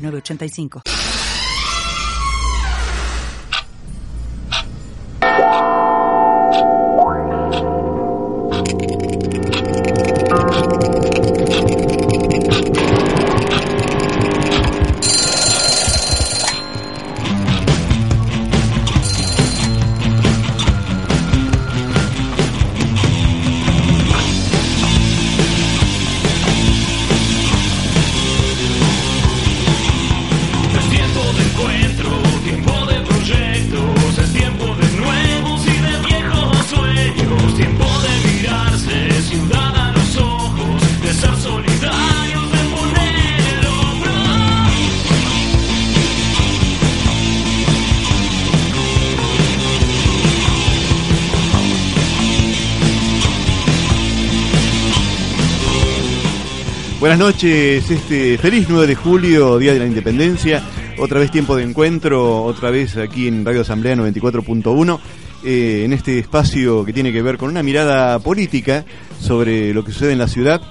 Nueve ochenta y cinco. Noches, este feliz 9 de julio, Día de la Independencia, otra vez tiempo de encuentro, otra vez aquí en Radio Asamblea 94.1, eh, en este espacio que tiene que ver con una mirada política sobre lo que sucede en la ciudad.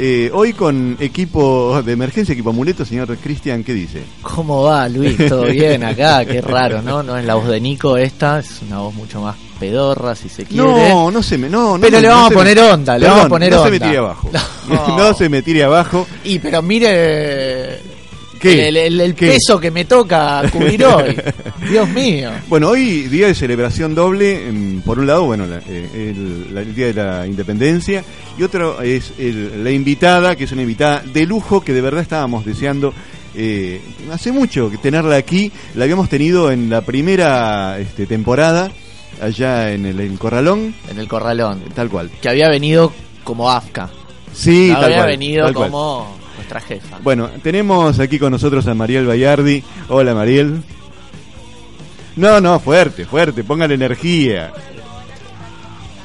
Eh, hoy con equipo de emergencia, equipo amuleto, señor Cristian, ¿qué dice? ¿Cómo va, Luis? ¿Todo bien acá? Qué raro, ¿no? No es la voz de Nico esta, es una voz mucho más pedorra, si se quiere. No, no se me, no, no Pero me- le no vamos a poner me- onda, le Perdón, vamos a poner no onda. se me tire abajo. No. no se me tire abajo. Y pero mire ¿Qué? el, el- el ¿Qué? peso que me toca cubrir hoy. Dios mío. Bueno, hoy día de celebración doble. em, Por un lado, bueno, la- eh, el, el día de la independencia y otro es el- la invitada, que es una invitada de lujo que de verdad estábamos deseando. eh, hace mucho que tenerla aquí. La habíamos tenido en la primera este, temporada allá en el, en Corralón, En el corralón. tal cual. Que había venido como AFCA. Sí, tal había cual, venido tal cual. como nuestra jefa. Bueno, tenemos aquí con nosotros a Mariel Bayardi. Hola, Mariel. No, no, fuerte, fuerte, póngale energía.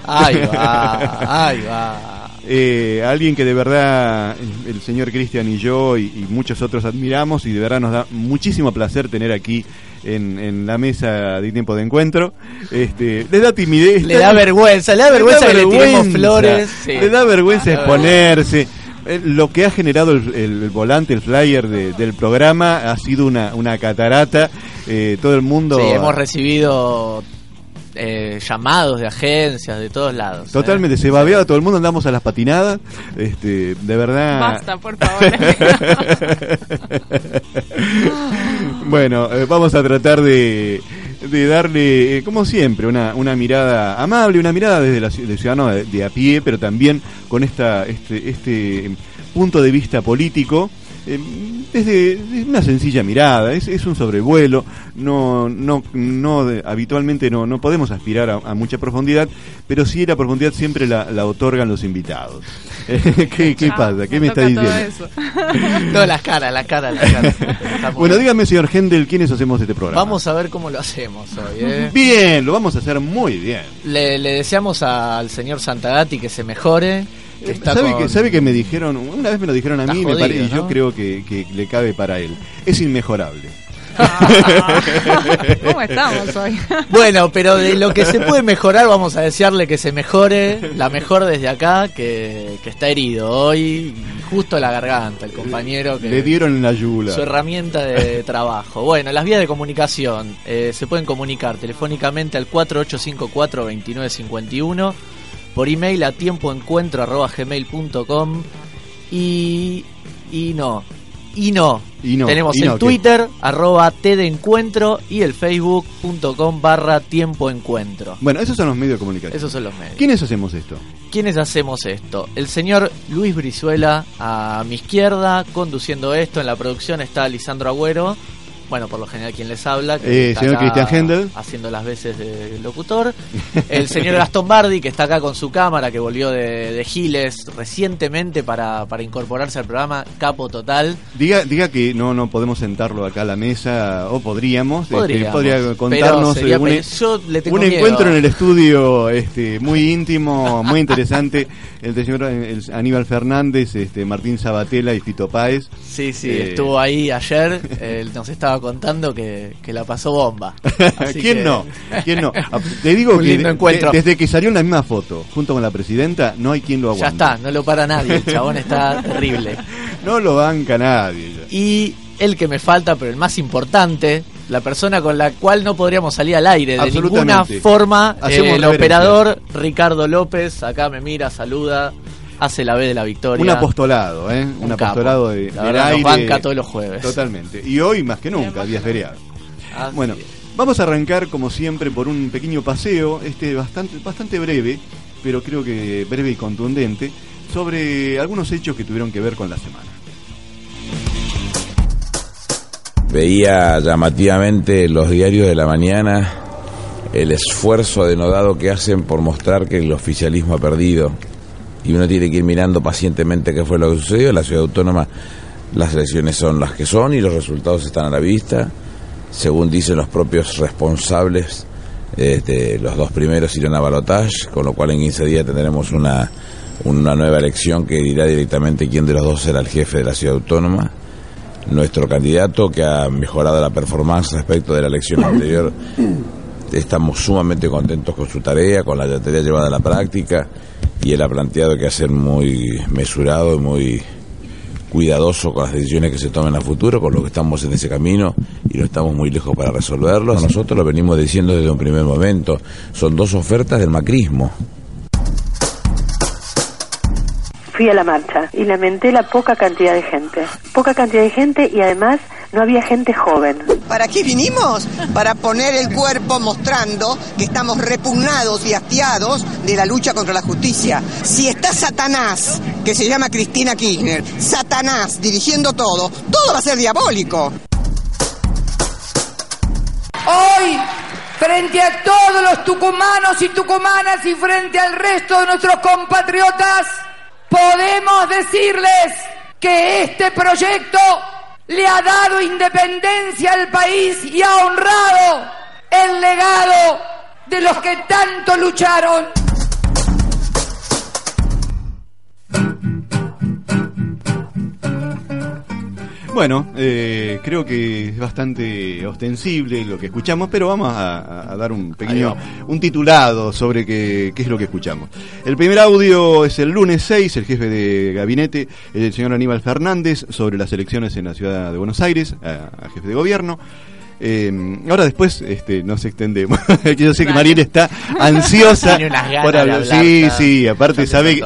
Ahí va, ahí va. Eh, alguien que de verdad el señor Cristian y yo y, y muchos otros admiramos y de verdad nos da muchísimo placer tener aquí en, en la mesa de tiempo de encuentro. Este, le da timidez. Le da vergüenza, le da vergüenza que le tiremos flores. Sí. Le da vergüenza Le da exponerse. Eh, Lo que ha generado el, el volante, el flyer de- del programa ha sido una, una catarata. Eh, todo el mundo. Sí, hemos recibido eh, llamados de agencias de todos lados. ¿eh? Totalmente, se babeaba todo el mundo, andamos a las patinadas. Este, de verdad. Basta, por favor. bueno, eh, vamos a tratar de, de darle, eh, como siempre, una, una mirada amable, una mirada desde la, del ciudadano de, de a pie, pero también con esta, este, este punto de vista político. Eh, desde desde una sencilla mirada, es, es un sobrevuelo, no, no, no de- habitualmente no, no podemos aspirar a, a mucha profundidad, pero sí la profundidad siempre la, la otorgan los invitados. ¿Qué, qué Ah, pasa? ¿Qué me está toca todo diciendo? eso. No, las caras, las caras, las caras. Bueno, dígame, señor Hendel, ¿quiénes hacemos este programa? Vamos a ver cómo lo hacemos hoy. ¿eh? Bien, lo vamos a hacer muy bien. Le, le deseamos al señor Santagati que se mejore. Está ¿Sabe, con- que, ¿Sabe que me dijeron? Una vez me lo dijeron a Está mí y me yo creo que, que le cabe para él. Es inmejorable. Ah, ¿Cómo estamos hoy? Bueno, pero de lo que se puede mejorar, vamos a desearle que se mejore. La mejor desde acá, que, que está herido hoy, justo la garganta, el compañero que. Le dieron en la yula. Su herramienta de trabajo. Bueno, las vías de comunicación. eh, se pueden comunicar telefónicamente al 4854-2951, por email a tiempoencuentro.gmail.com y, y no. Y no. Y no, Tenemos y el no, ¿qué? Twitter, arroba T de encuentro y el facebook.com barra tiempo encuentro. Bueno, esos son los medios de comunicación. Esos son los medios. ¿Quiénes hacemos esto? ¿Quiénes hacemos esto? El señor Luis Brizuela a mi izquierda, conduciendo esto. En la producción está Lisandro Agüero. Bueno, por lo general, quien les habla. que Eh, está señor Cristian Hendel. Haciendo las veces de locutor. El señor Gastón Bardi, que está acá con su cámara, que volvió de, de Giles recientemente para, para incorporarse al programa. Capo total. Diga, diga que no, no podemos sentarlo acá a la mesa, o podríamos. este, Podríamos, podría pero contarnos sería un, pe- yo le tengo un miedo. encuentro en el estudio este, muy íntimo, muy interesante. El señor eh, el Aníbal Fernández, este, Martín Sabatella y Fito Páez. Sí, sí, Eh. estuvo ahí ayer. Él nos estaba contando que, que la pasó bomba. Así ¿Quién que- no? ¿Quién no? Ah, Te digo que lindo de- encuentro. desde que salió en la misma foto, junto con la presidenta, no hay quien lo Ya aguante. está, no lo para nadie. El chabón está terrible. No lo banca nadie. ya. Y el que me falta, pero el más importante, la persona con la cual no podríamos salir al aire de ninguna forma, eh, el operador Ricardo López, acá me mira, saluda, hace la B de la victoria. Un apostolado, ¿eh? Un, apostolado de, La del nos aire. banca todos los jueves. Totalmente. Y hoy más que nunca, día feriado. Bueno, es. vamos a arrancar como siempre por un pequeño paseo, este bastante, bastante breve, pero creo que breve y contundente, sobre algunos hechos que tuvieron que ver con la semana. Veía llamativamente los diarios de la mañana el esfuerzo denodado que hacen por mostrar que el oficialismo ha perdido. Y uno tiene que ir mirando pacientemente qué fue lo que sucedió. En la ciudad autónoma las elecciones son las que son y los resultados están a la vista. Según dicen los propios responsables, este, los dos primeros irán a balotage, con lo cual en 15 días tendremos una, una nueva elección que dirá directamente quién de los dos será el jefe de la ciudad autónoma nuestro candidato que ha mejorado la performance respecto de la elección anterior. Estamos sumamente contentos con su tarea, con la tarea llevada a la práctica y él ha planteado que hacer muy mesurado y muy cuidadoso con las decisiones que se tomen a futuro, con lo que estamos en ese camino y no estamos muy lejos para resolverlo. Nosotros lo venimos diciendo desde un primer momento, son dos ofertas del macrismo. Fui a la marcha y lamenté la poca cantidad de gente. Poca cantidad de gente y además no había gente joven. ¿Para qué vinimos? Para poner el cuerpo mostrando que estamos repugnados y hastiados de la lucha contra la justicia. Si está Satanás, que se llama Cristina Kirchner, Satanás dirigiendo todo, todo va a ser diabólico. Hoy, frente a todos los tucumanos y tucumanas y frente al resto de nuestros compatriotas, podemos decirles que este proyecto le ha dado independencia al país y ha honrado el legado de los que tanto lucharon. Bueno, eh, creo que es bastante ostensible lo que escuchamos, pero vamos a, a dar un pequeño, un titulado sobre qué, qué es lo que escuchamos. El primer audio es el lunes 6, el jefe de gabinete, el señor Aníbal Fernández, sobre las elecciones en la ciudad de Buenos Aires, a, a jefe de gobierno. Eh, ahora después este, nos extendemos. Que Yo sé que Mariel está ansiosa Tiene unas ganas por de hablar. Sí, sí, aparte sabe que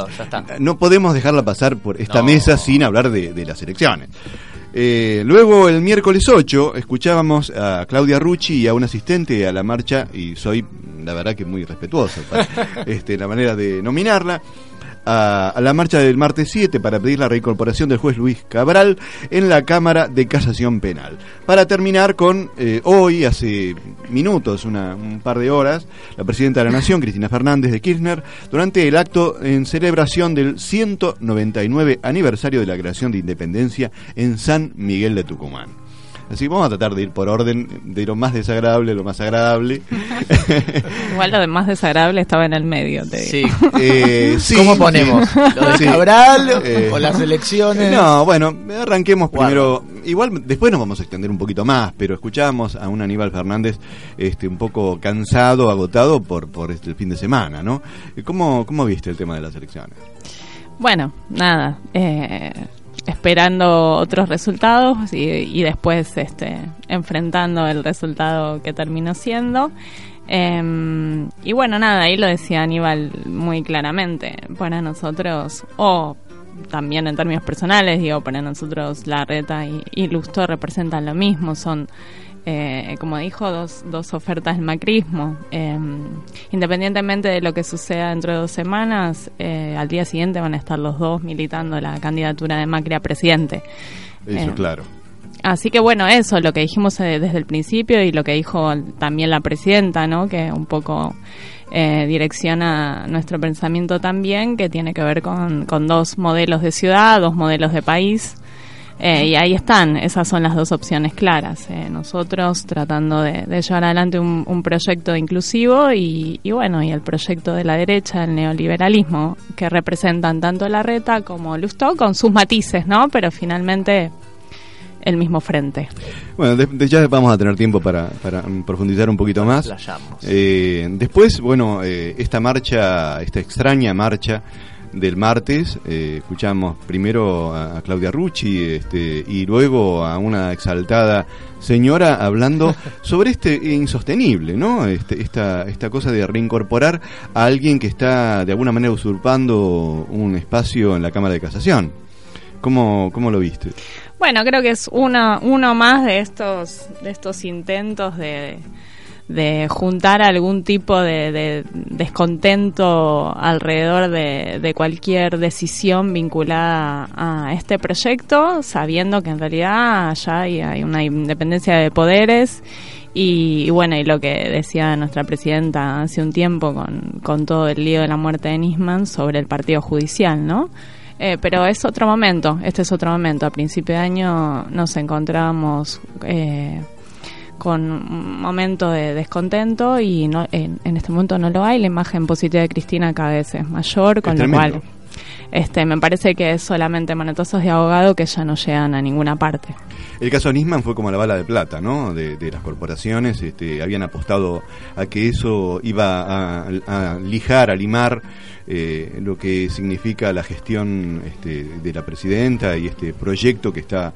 no podemos dejarla pasar por esta No. mesa sin hablar de, de las elecciones. Eh, luego, el miércoles 8, escuchábamos a Claudia Rucci y a un asistente a la marcha, y soy, la verdad, que muy respetuoso, para, este, la manera de nominarla, a, la marcha del martes 7 para pedir la reincorporación del juez Luis Cabral en la Cámara de Casación Penal. Para terminar con, eh, hoy, hace minutos, una- un par de horas, la presidenta de la Nación, Cristina Fernández de Kirchner, durante el acto en celebración del 199 aniversario de la creación de independencia en San Miguel de Tucumán. Así que vamos a tratar de ir por orden, de lo más desagradable lo más agradable. Igual lo de más desagradable estaba en el medio. Te digo. Sí. Eh, sí, ¿Cómo ponemos? ¿Lo de Sí. Cabral Eh, o las elecciones? No, bueno, arranquemos primero. Igual después nos vamos a extender un poquito más, pero escuchábamos a un Aníbal Fernández este, un poco cansado, agotado por, por este, el fin de semana, ¿no? ¿Cómo, ¿Cómo viste el tema de las elecciones? Bueno, nada. eh, esperando otros resultados y, y después este, enfrentando el resultado que terminó siendo. Eh, y bueno, nada, ahí lo decía Aníbal muy claramente. Para nosotros, o también en términos personales, digo, para nosotros la reta y, y representan lo mismo, son, eh, como dijo, dos, dos ofertas del macrismo. Eh, independientemente de lo que suceda dentro de dos semanas, eh, al día siguiente van a estar los dos militando la candidatura de Macri a presidente. Eso, Eh, claro. así que bueno, eso, lo que dijimos eh, desde el principio y lo que dijo también la presidenta, ¿no? Que un poco eh, direcciona nuestro pensamiento también, que tiene que ver con, con dos modelos de ciudad, dos modelos de país. Eh, y ahí están, esas son las dos opciones claras. Eh, nosotros tratando de, de llevar adelante un, un proyecto inclusivo y, y bueno, y el proyecto de la derecha, el neoliberalismo, que representan tanto la reta como Lustó, con sus matices, ¿no? Pero finalmente el mismo frente. Bueno, de- de- ya vamos a tener tiempo para, para, profundizar un poquito más. Eh, después, bueno, eh, esta marcha, esta extraña marcha del martes, eh, escuchamos primero a, a Claudia Rucci este, y luego a una exaltada señora hablando sobre este insostenible, ¿no? Este, esta, esta cosa de reincorporar a alguien que está de alguna manera usurpando un espacio en la Cámara de Casación. ¿Cómo, cómo lo viste? Bueno, creo que es uno, uno más de estos, de estos intentos de, de juntar algún tipo de, de descontento alrededor de, de cualquier decisión vinculada a este proyecto, sabiendo que en realidad ya hay, hay una independencia de poderes y, y bueno, y lo que decía nuestra presidenta hace un tiempo con, con todo el lío de la muerte de Nisman sobre el partido judicial, ¿no? Eh, pero es otro momento, este es otro momento. A principio de año nos encontrábamos eh, con un momento de descontento y no, en, en este momento no lo hay. La imagen positiva de Cristina cada vez es mayor, con lo cual este, me parece que es solamente manotazos de abogado que ya no llegan a ninguna parte. El caso Nisman fue como la bala de plata, ¿no? De, de las corporaciones, este, habían apostado a que eso iba a, a lijar, a limar eh, lo que significa la gestión este, de la presidenta y este proyecto que está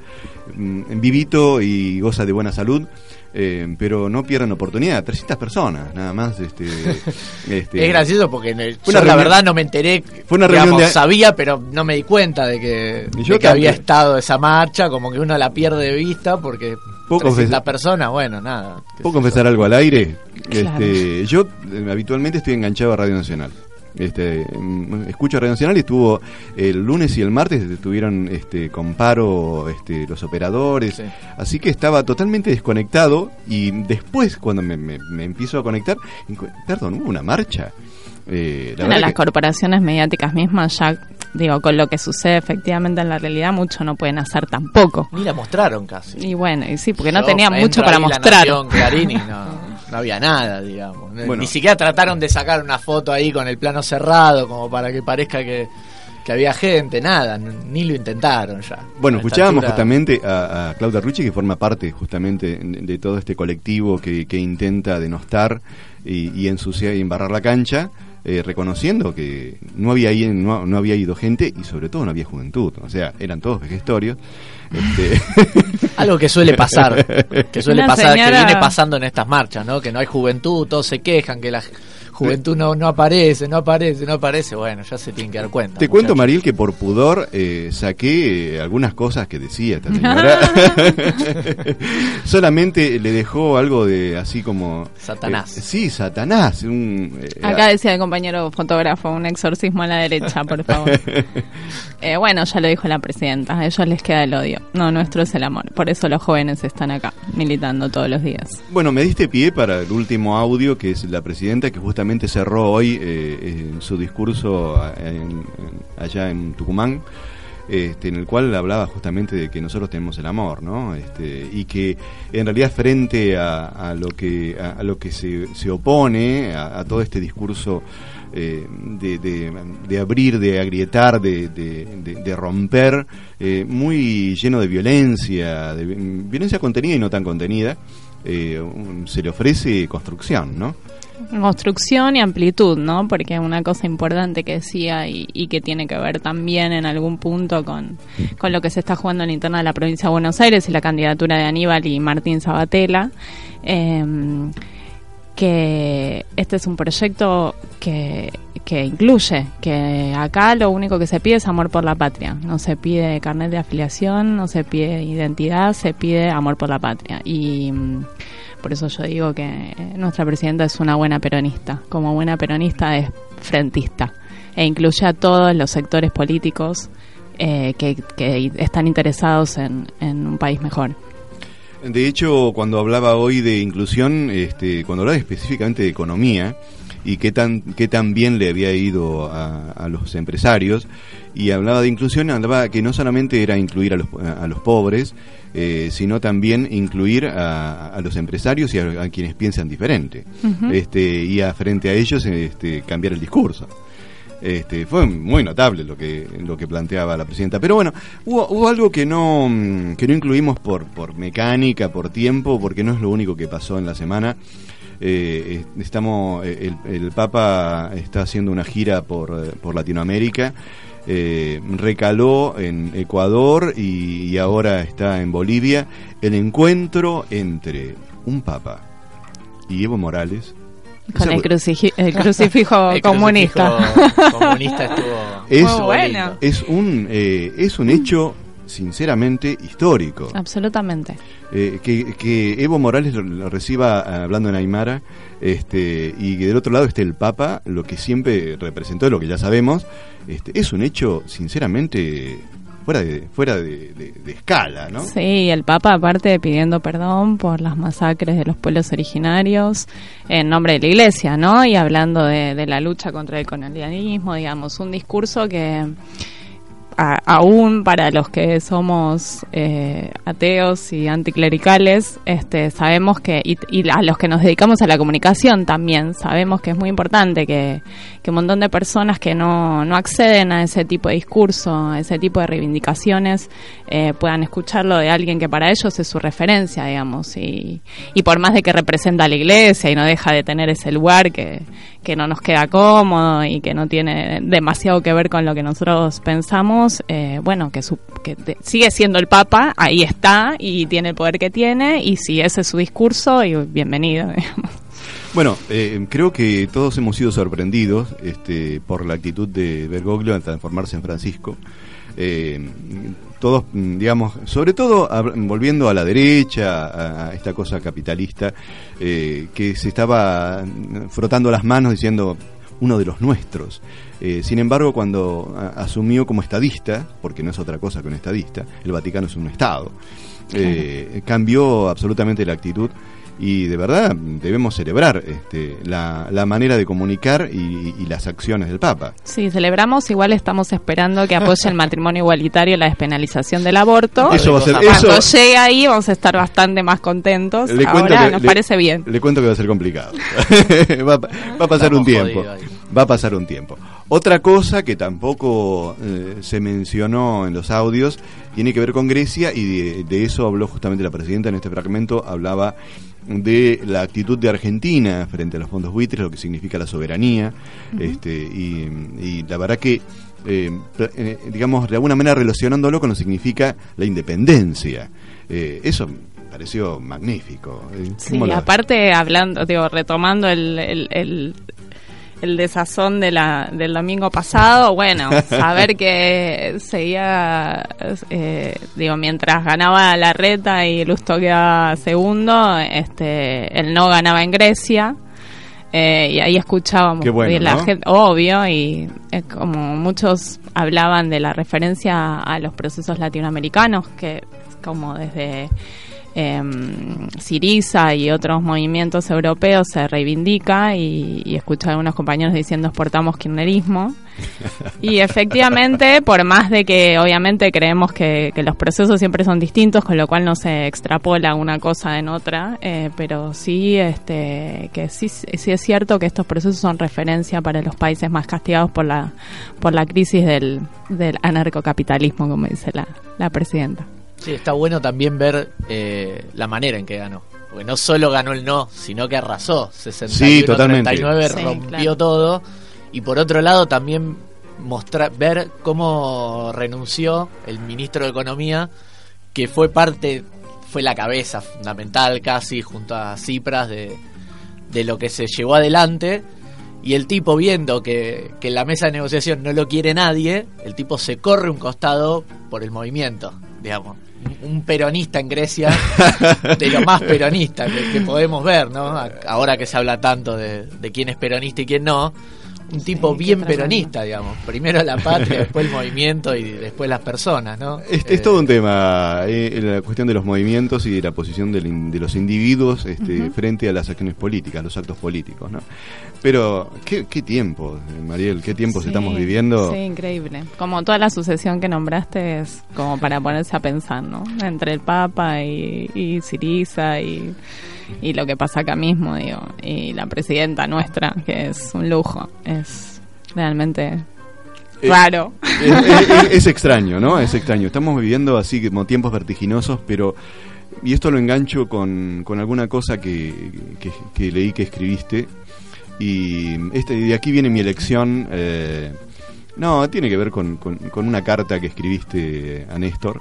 mm, vivito y goza de buena salud. Eh, pero no pierdan oportunidad, 300 personas, nada más. Este, este, Es gracioso porque en el- Fue yo una la verdad no me enteré, Fue una digamos, reunión de- sabía, pero no me di cuenta de que, Y yo de que había estado esa marcha, como que uno la pierde de vista porque ¿Puedo 300 confesar- personas, bueno, nada. ¿Puedo confesar algo al aire? Claro. Este, yo eh, habitualmente estoy enganchado a Radio Nacional. Este, mm, escucho Radio Nacional y estuvo el lunes y el martes estuvieron este, con paro este, los operadores, Sí. así que estaba totalmente desconectado y después cuando me, me- me empiezo a conectar, perdón, hubo una marcha. Eh, la Bueno, las que- corporaciones mediáticas mismas ya, digo, con lo que sucede efectivamente en la realidad, mucho no pueden hacer tampoco. Ni la mostraron casi. Y bueno, y sí, porque no Yo tenía mucho para mostrar. Nación, Clarín, y no, no había nada, digamos. Bueno. Ni siquiera trataron de sacar una foto ahí con el plano cerrado, como para que parezca que, que había gente, nada, ni lo intentaron ya. Bueno, escuchábamos altura- justamente a, a Claudia Rucci, que forma parte justamente de, de todo este colectivo que, que intenta denostar y, y ensuciar y embarrar la cancha, eh, reconociendo que no había, no, no había ido gente y sobre todo no había juventud. O sea, eran todos vejestorios. Este, Algo que suele pasar, que suele Una pasar, señora- que viene pasando en estas marchas, ¿no? Que no hay juventud, todos se quejan, que la juventud no, no aparece, no aparece, no aparece. Bueno, ya se tienen que dar cuenta. Te cuento. Mariel, que por pudor eh, saqué eh, algunas cosas que decía esta señora. Solamente le dejó algo de así como... Satanás. eh, sí, Satanás. un, eh, Acá decía el compañero fotógrafo, un exorcismo a la derecha, por favor. Eh, bueno, ya lo dijo la presidenta, a ellos les queda el odio. No, nuestro es el amor. Por eso los jóvenes están acá, militando todos los días. Bueno, me diste pie para el último audio, que es la presidenta que justamente cerró hoy eh, en su discurso allá en Tucumán, este, en el cual hablaba justamente de que nosotros tenemos el amor, ¿no? Este, y que en realidad frente a, a lo que a, lo que se, opone a, todo este discurso eh, de, de- abrir, de agrietar, de, de- romper, eh, muy lleno de violencia, de vi- violencia contenida y no tan contenida, eh, se le ofrece construcción, ¿no? Construcción y amplitud, ¿no? Porque una cosa importante que decía y, y que tiene que ver también en algún punto con, con lo que se está jugando en la interna de la provincia de Buenos Aires y la candidatura de Aníbal y Martín Sabatella. eh, que este es un proyecto que, que incluye, que acá lo único que se pide es amor por la patria. No se pide carnet de afiliación, no se pide identidad, se pide amor por la patria. Y por eso yo digo que nuestra presidenta es una buena peronista. Como buena peronista es frentista e incluye a todos los sectores políticos eh, que, que están interesados en, en un país mejor. De hecho, cuando hablaba hoy de inclusión, este, cuando hablaba específicamente de economía y qué tan, qué tan bien le había ido a, a los empresarios, y hablaba de inclusión, hablaba que no solamente era incluir a los, a los pobres, eh, sino también incluir a, a los empresarios y a, a quienes piensan diferente. Este, y a, frente a ellos este, cambiar el discurso. Este, fue muy notable lo que lo que planteaba la presidenta. Pero bueno, hubo, hubo algo que no que no incluimos por por mecánica, por tiempo, porque no es lo único que pasó en la semana. Eh, es- estamos eh, el, el Papa está haciendo una gira por, eh, por Latinoamérica. eh, recaló en Ecuador y, y ahora está en Bolivia el encuentro entre un Papa y Evo Morales Con el, cruciji- el crucifijo El comunista. crucifijo comunista estuvo Es, Muy bueno. es un eh, es un hecho sinceramente histórico Absolutamente. Eh, que, que Evo Morales lo, lo reciba eh, hablando en Aymara este, y que del otro lado esté el Papa lo que siempre representó lo que ya sabemos este, es un hecho sinceramente fuera de fuera de, de- de escala ¿no? Sí, el Papa aparte pidiendo perdón por las masacres de los pueblos originarios en nombre de la Iglesia, ¿no? Y hablando de, de la lucha contra el colonialismo, digamos, un discurso que a- aún para los que somos eh, ateos y anticlericales, este, sabemos que, y, a los que nos dedicamos a la comunicación también, sabemos que es muy importante que, que un montón de personas que no, no acceden a ese tipo de discurso, a ese tipo de reivindicaciones, eh, puedan escucharlo de alguien que para ellos es su referencia, digamos, y, y por más de que representa a la iglesia y no deja de tener ese lugar que, que no nos queda cómodo y que no tiene demasiado que ver con lo que nosotros pensamos, eh, bueno, que, sigue siendo el Papa, ahí está y tiene el poder que tiene y si ese es su discurso, y bienvenido. digamos. Bueno, eh, creo que todos hemos sido sorprendidos este, por la actitud de Bergoglio al transformarse en Francisco. Eh, todos, digamos, sobre todo volviendo a la derecha, a, esta cosa capitalista, que se estaba frotando las manos diciendo uno de los nuestros. Eh, sin embargo, cuando asumió como estadista, porque no es otra cosa que un estadista, el Vaticano es un Estado, eh, cambió absolutamente la actitud y de verdad debemos celebrar este, la, la manera de comunicar y, y las acciones del Papa. Sí, celebramos, igual estamos esperando que apoye el matrimonio igualitario y la despenalización del aborto. Eso va a ser- Cuando eso- llegue ahí vamos a estar bastante más contentos. Le cuento Ahora que- nos le- parece bien. Le cuento que va a ser complicado. va, a- va a pasar Estamos un tiempo. Va a pasar un tiempo. Otra cosa que tampoco eh, se mencionó en los audios tiene que ver con Grecia y de, de eso habló justamente la presidenta en este fragmento. Hablaba de la actitud de Argentina frente a los fondos buitres, lo que significa la soberanía. este, y, y la verdad que, eh, eh, digamos, de alguna manera relacionándolo con lo que significa la independencia. Eh, eso pareció magnífico. Sí, ¿cómo la- aparte hablando, digo, retomando el, el, el, el desazón de la, del domingo pasado, bueno, saber que seguía, eh, digo, mientras ganaba la reta y Lusto quedaba segundo, este, el no ganaba en Grecia. eh, y ahí escuchábamos bueno, la ¿no? gente, obvio, y eh, como muchos hablaban de la referencia a los procesos latinoamericanos, que como desde eh, Siriza y otros movimientos europeos se reivindica y, y escucho a algunos compañeros diciendo exportamos kirchnerismo. Y efectivamente, por más de que obviamente creemos que, que los procesos siempre son distintos, con lo cual no se extrapola una cosa en otra, eh, pero sí este, que sí, sí es cierto que estos procesos son referencia para los países más castigados por la, por la crisis del, del anarcocapitalismo, como dice la, la presidenta. Sí, está bueno también ver eh, la manera en que ganó. Porque no solo ganó el no, sino que arrasó. 61, Sí, totalmente. 39, Sí, rompió claro. todo. Y por otro lado también mostrar, ver cómo renunció el ministro de Economía, que fue parte, fue la cabeza fundamental casi junto a Cipras de, de lo que se llevó adelante. Y el tipo viendo que, que en la mesa de negociación no lo quiere nadie, el tipo se corre un costado por el movimiento, digamos. Un- peronista en Grecia, de lo más peronista que, que podemos ver, ¿no? Ahora que se habla tanto de, de quién es peronista y quién no, un tipo Sí, bien peronista, digamos. Primero la patria, después el movimiento y después las personas, ¿no? Es, Eh, es todo un tema, eh, la cuestión de los movimientos y de la posición del de los individuos este, frente a las acciones políticas, los actos políticos, ¿no? Pero, ¿qué, qué tiempo, Mariel? ¿Qué tiempos Sí, estamos viviendo? Sí, increíble. Como toda la sucesión que nombraste es como para ponerse a pensar, ¿no? Entre el Papa y, y Siriza y, y lo que pasa acá mismo, digo. Y la presidenta nuestra, que es un lujo. Es realmente Eh, raro. Es, es- es extraño, ¿no? Es extraño. Estamos viviendo así como tiempos vertiginosos, pero... Y esto lo engancho con, con alguna cosa que, que- que leí que escribiste. Y este, de aquí viene mi elección. eh, no, tiene que ver con, con- con una carta que escribiste a Néstor.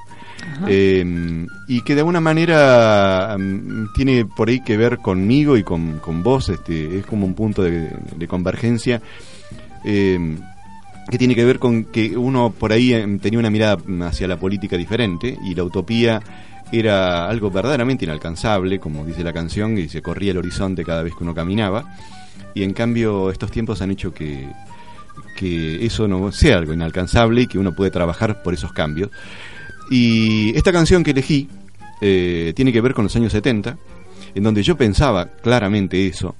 Eh, y que de alguna manera mm, tiene por ahí que ver conmigo y con, con vos. Este, es como un punto de, de convergencia. Eh, que tiene que ver con que uno por ahí em, tenía una mirada hacia la política diferente y la utopía era algo verdaderamente inalcanzable, como dice la canción, y se corría el horizonte cada vez que uno caminaba. Y en cambio estos tiempos han hecho que, que eso no sea algo inalcanzable y que uno puede trabajar por esos cambios. Y esta canción que elegí eh, tiene que ver con los años 70, en donde yo pensaba claramente eso,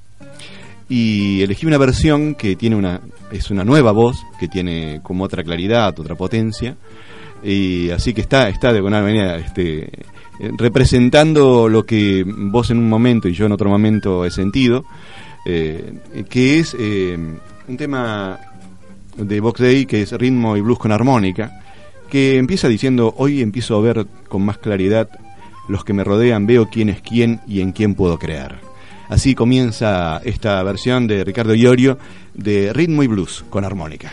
y elegí una versión que tiene una es una nueva voz que tiene como otra claridad otra potencia y así que está está de alguna manera este representando lo que vos en un momento y yo en otro momento he sentido eh, que es eh, un tema de Box Day que es ritmo y blues con armónica que empieza diciendo hoy empiezo a ver con más claridad los que me rodean veo quién es quién y en quién puedo creer Así comienza esta versión de Ricardo Iorio de Ritmo y Blues con armónica.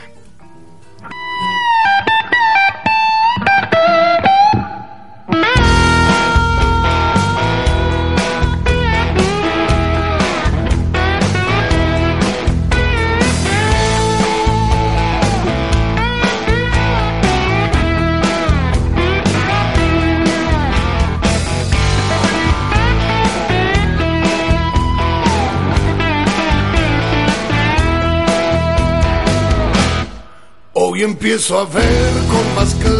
Hoy empiezo a ver con más claridad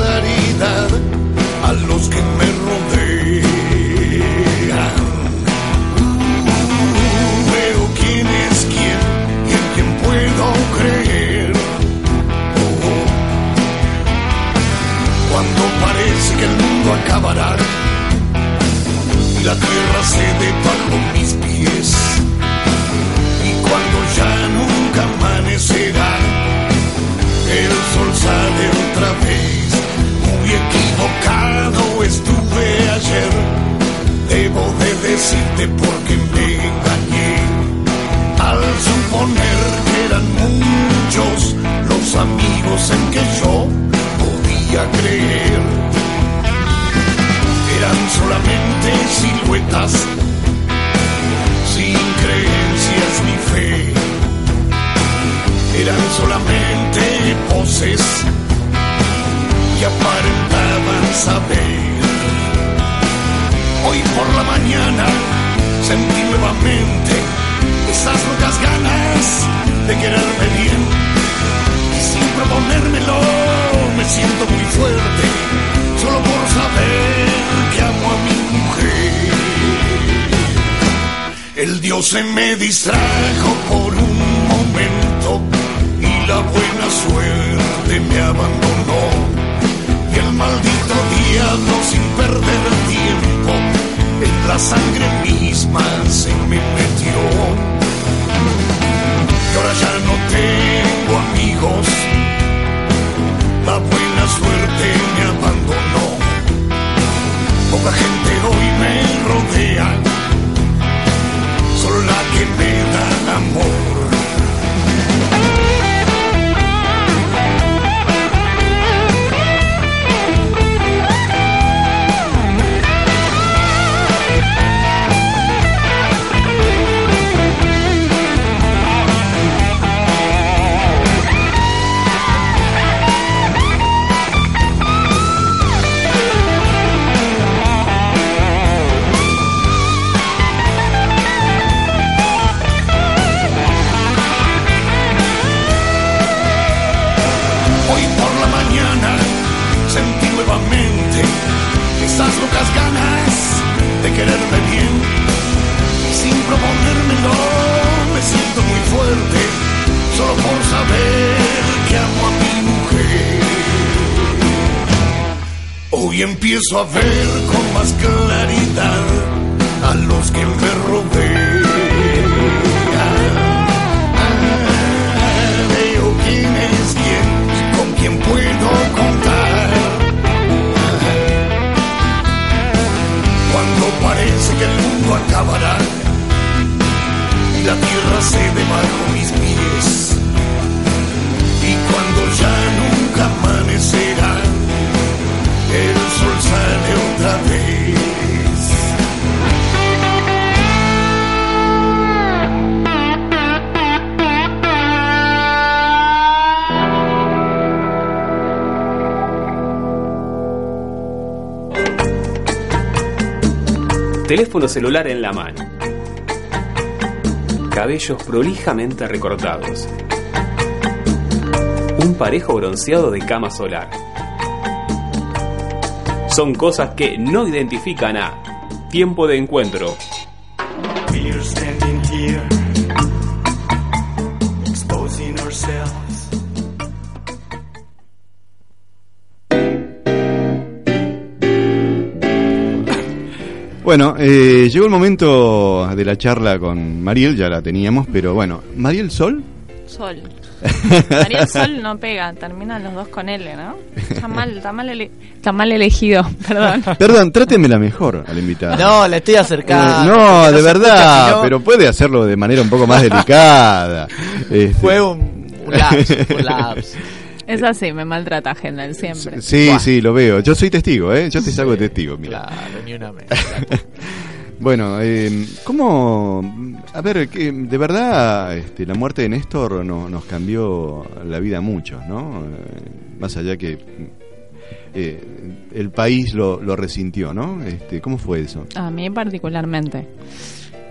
Celular en la mano. Cabellos prolijamente recortados. Un parejo bronceado de cama solar. Son cosas que no identifican a tiempo de encuentro. Bueno, eh, llegó el momento de la charla con Mariel, ya la teníamos, pero bueno, Mariel Sol. Sol. María Sol no pega, terminan los dos con L, ¿no? Está mal, está mal, ele- está mal elegido, perdón. Perdón, trátemela mejor a la invitada. No, le estoy Eh, acercando. no, porque de verdad, no, pero puede hacerlo de manera un poco más delicada. Este, Fue un, un lapso, un lapso. Es así, me maltrata Gendel siempre. Sí, sí, lo veo. Yo soy testigo, ¿eh? Yo te saco de testigo, mira. Claro, ni una menos. Bueno, eh, ¿cómo...? A ver, que de verdad este, la muerte de Néstor no- nos cambió la vida a muchos, ¿no? Eh, más allá que eh, el país lo, lo resintió, ¿no? Este, ¿Cómo fue eso? A mí particularmente.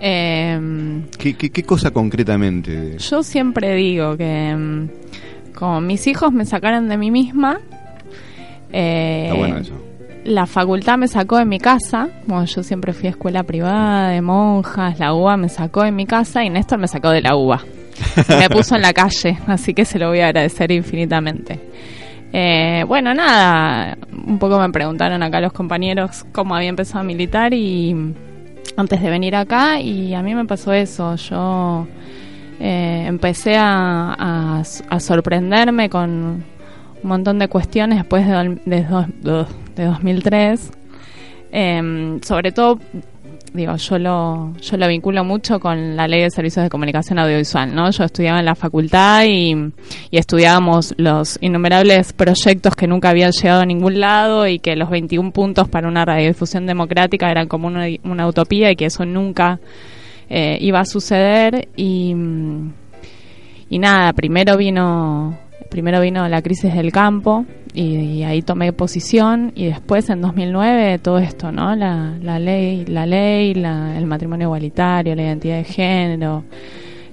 Eh, ¿Qué, qué, qué cosa concretamente? yo siempre digo que mm, como mis hijos me sacaron de mí misma, eh, Está bueno eso. la facultad me sacó de mi casa, bueno, yo siempre fui a escuela privada de monjas, la UBA me sacó de mi casa y Néstor me sacó de la UBA. me puso en la calle, así que se lo voy a agradecer infinitamente. Eh, bueno, nada, un poco me preguntaron acá los compañeros cómo había empezado a militar y antes de venir acá y a mí me pasó eso, yo eh, empecé a, a- sorprenderme con un montón de cuestiones después de, de, de 2003. Em, sobre todo, digo, yo lo, yo lo vinculo mucho con la ley de servicios de comunicación audiovisual, ¿no? Yo estudiaba en la facultad y, y estudiábamos los innumerables proyectos que nunca habían llegado a ningún lado y que los 21 puntos para una radiodifusión democrática eran como una, una utopía y que eso nunca eh, iba a suceder y, y nada, primero vino primero vino la crisis del campo y, y ahí tomé posición y después en 2009 todo esto, ¿no? La, la ley, la ley, la- el matrimonio igualitario, la identidad de género,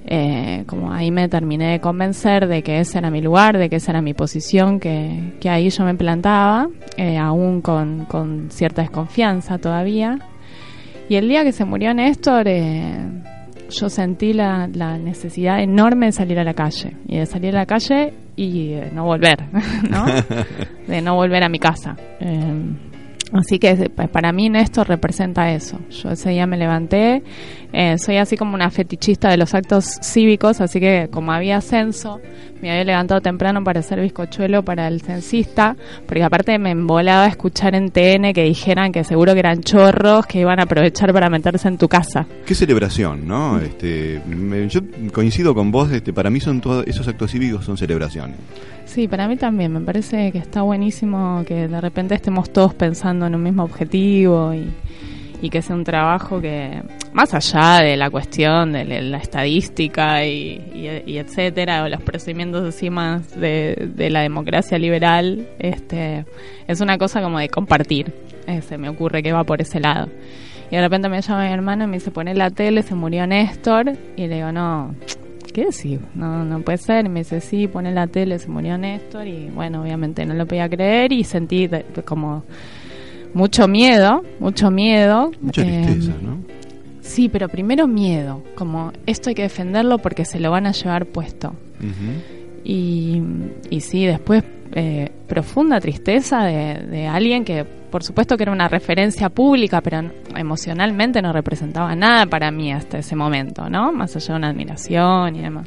eh, como ahí me terminé de convencer de que ese era mi lugar, de que esa era mi posición, que, que ahí yo me plantaba, eh, aún con, con cierta desconfianza todavía. Y el día que se murió Néstor, eh, yo sentí la, la necesidad enorme de salir a la calle. Y de salir a la calle y eh, no volver, ¿no? de no volver a mi casa. Eh, así que eh, pa- para mí Néstor representa eso. Yo ese día me levanté, eh, soy así como una fetichista de los actos cívicos, así que como había censo, me había levantado temprano para hacer bizcochuelo para el censista, porque aparte me embolaba escuchar en TN que dijeran que seguro que eran chorros, que iban a aprovechar para meterse en tu casa. Qué celebración, ¿no? Este, me- yo coincido con vos, este, para mí son todos esos actos cívicos son celebraciones. Sí, para mí también. Me parece que está buenísimo que de repente estemos todos pensando en un mismo objetivo y, y que sea un trabajo que, más allá de la cuestión de la estadística y, y- y etcétera, o los procedimientos así más de, de la democracia liberal, este, es una cosa como de compartir. Eh, se me ocurre que va por ese lado. Y de repente me llama mi hermano y me dice, poné la tele, se murió Néstor. Y le digo, no, ¿qué decir? No, no puede ser. Y me dice, sí, pone la tele, se murió Néstor. Y bueno, obviamente no lo podía creer y sentí de- de como mucho miedo, mucho miedo. Mucha Eh, tristeza, ¿no? Sí, pero primero miedo, como esto hay que defenderlo porque se lo van a llevar puesto. Y, y sí, después eh, profunda tristeza de, de alguien que por supuesto que era una referencia pública, pero emocionalmente no representaba nada para mí hasta ese momento, ¿no? Más allá de una admiración y demás.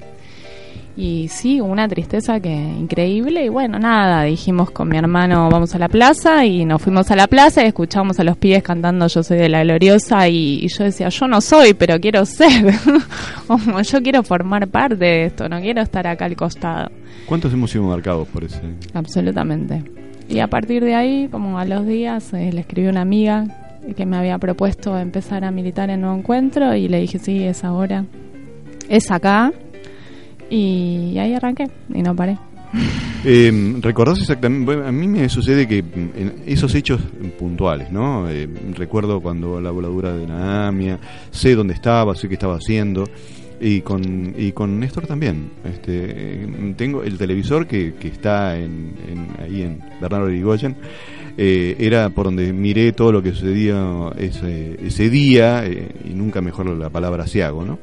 Y sí, una tristeza que increíble. Y bueno, nada, dijimos con mi hermano vamos a la plaza y nos fuimos a la plaza y escuchamos a los pibes cantando Yo soy de la gloriosa y, y yo decía, yo no soy, pero quiero ser. Como yo quiero formar parte de esto, no quiero estar acá al costado. ¿Cuántos hemos sido marcados por ese? Absolutamente. Y a partir de ahí, como a los días, eh, le escribí una amiga que me había propuesto empezar a militar en Nuevo Encuentro y le dije, sí, es ahora, es acá. Y ahí arranqué y no paré. Eh, ¿Recordás exactamente? Bueno, a mí me sucede que mm, en esos hechos puntuales, ¿no? Eh, recuerdo cuando la voladura de Naamia, sé dónde estaba, sé qué estaba haciendo. Y con, y con Néstor también. Este, eh, tengo el televisor que, que está en, ahí en Bernardo Irigoyen. eh, era por donde miré todo lo que sucedía ese, ese día, eh, y nunca mejor la palabra asiago, ¿no?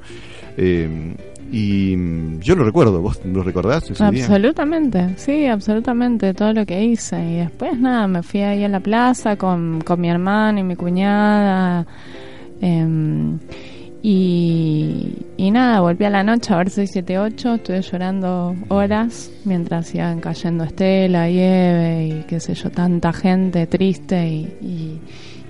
Eh, y mm, yo lo recuerdo, ¿vos lo recordás? Absolutamente, sí, absolutamente, todo lo que hice. Y después nada, me fui ahí a la plaza con, con mi hermano y mi cuñada. em, y, nada, volví a la noche a ver 678, estuve llorando horas mientras iban cayendo Estela Eve y qué sé yo, tanta gente triste y,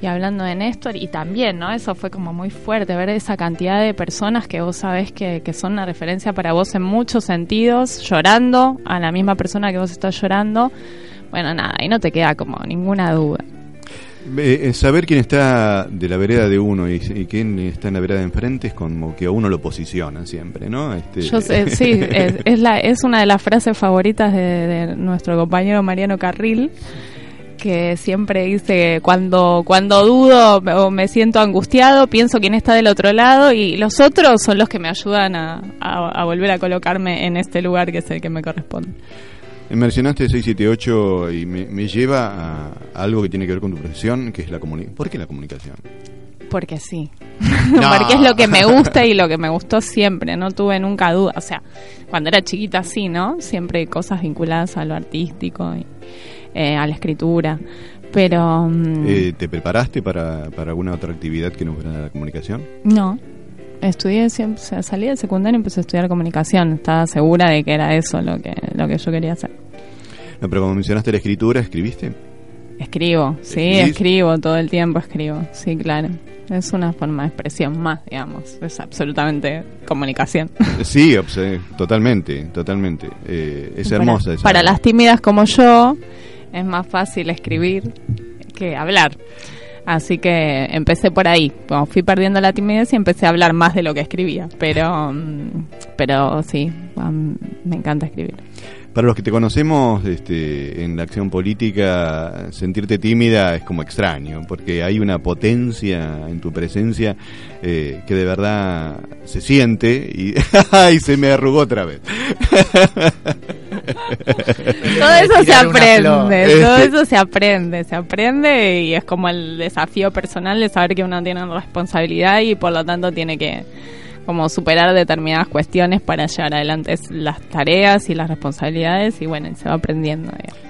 y, hablando de Néstor. Y también, ¿no? Eso fue como muy fuerte, ver esa cantidad de personas que vos sabés que, que son una referencia para vos en muchos sentidos, llorando a la misma persona que vos estás llorando. Bueno, nada, y no te queda como ninguna duda. Eh, saber quién está de la vereda de uno y, y quién está en la vereda de enfrente es como que a uno lo posicionan siempre, ¿no? Este, Yo sé, sí, es, es, la, es una de las frases favoritas de, de nuestro compañero Mariano Carril, que siempre dice, cuando, cuando dudo o me siento angustiado, pienso quién está del otro lado y los otros son los que me ayudan a, a, a volver a colocarme en este lugar que es el que me corresponde. Mencionaste 678 y me, me lleva a, algo que tiene que ver con tu profesión, que es la comunicación. ¿Por qué la comunicación? Porque sí. No. Porque es lo que me gusta y lo que me gustó siempre. No tuve nunca duda. O sea, cuando era chiquita sí, ¿no? Siempre cosas vinculadas a lo artístico y eh, a la escritura. Pero Eh, ¿Te preparaste para, para alguna otra actividad que no fuera la comunicación? no. Estudié siempre, salí del secundario y empecé a estudiar comunicación. Estaba segura de que era eso lo que, lo que yo quería hacer. No, pero como mencionaste la escritura, ¿escribiste? Escribo, sí, ¿Escribís? escribo, todo el tiempo escribo, sí, claro. Es una forma de expresión más, digamos. Es absolutamente comunicación. Sí, totalmente, totalmente. Eh, es Para- hermosa esa. Para las tímidas como yo, es más fácil escribir que hablar. Así que empecé por ahí. Fui perdiendo la timidez y empecé a hablar más de lo que escribía. Pero, mm, pero sí, um, me encanta escribir. Para los que te conocemos este, en la acción política, sentirte tímida es como extraño, porque hay una potencia en tu presencia eh, que de verdad se siente y se me arrugó otra vez. Todo eso se aprende, todo eso se aprende, se aprende y es como el desafío personal de saber que uno tiene responsabilidad y por lo tanto tiene que como superar determinadas cuestiones para llevar adelante las tareas y las responsabilidades y bueno, y se va aprendiendo. digamos.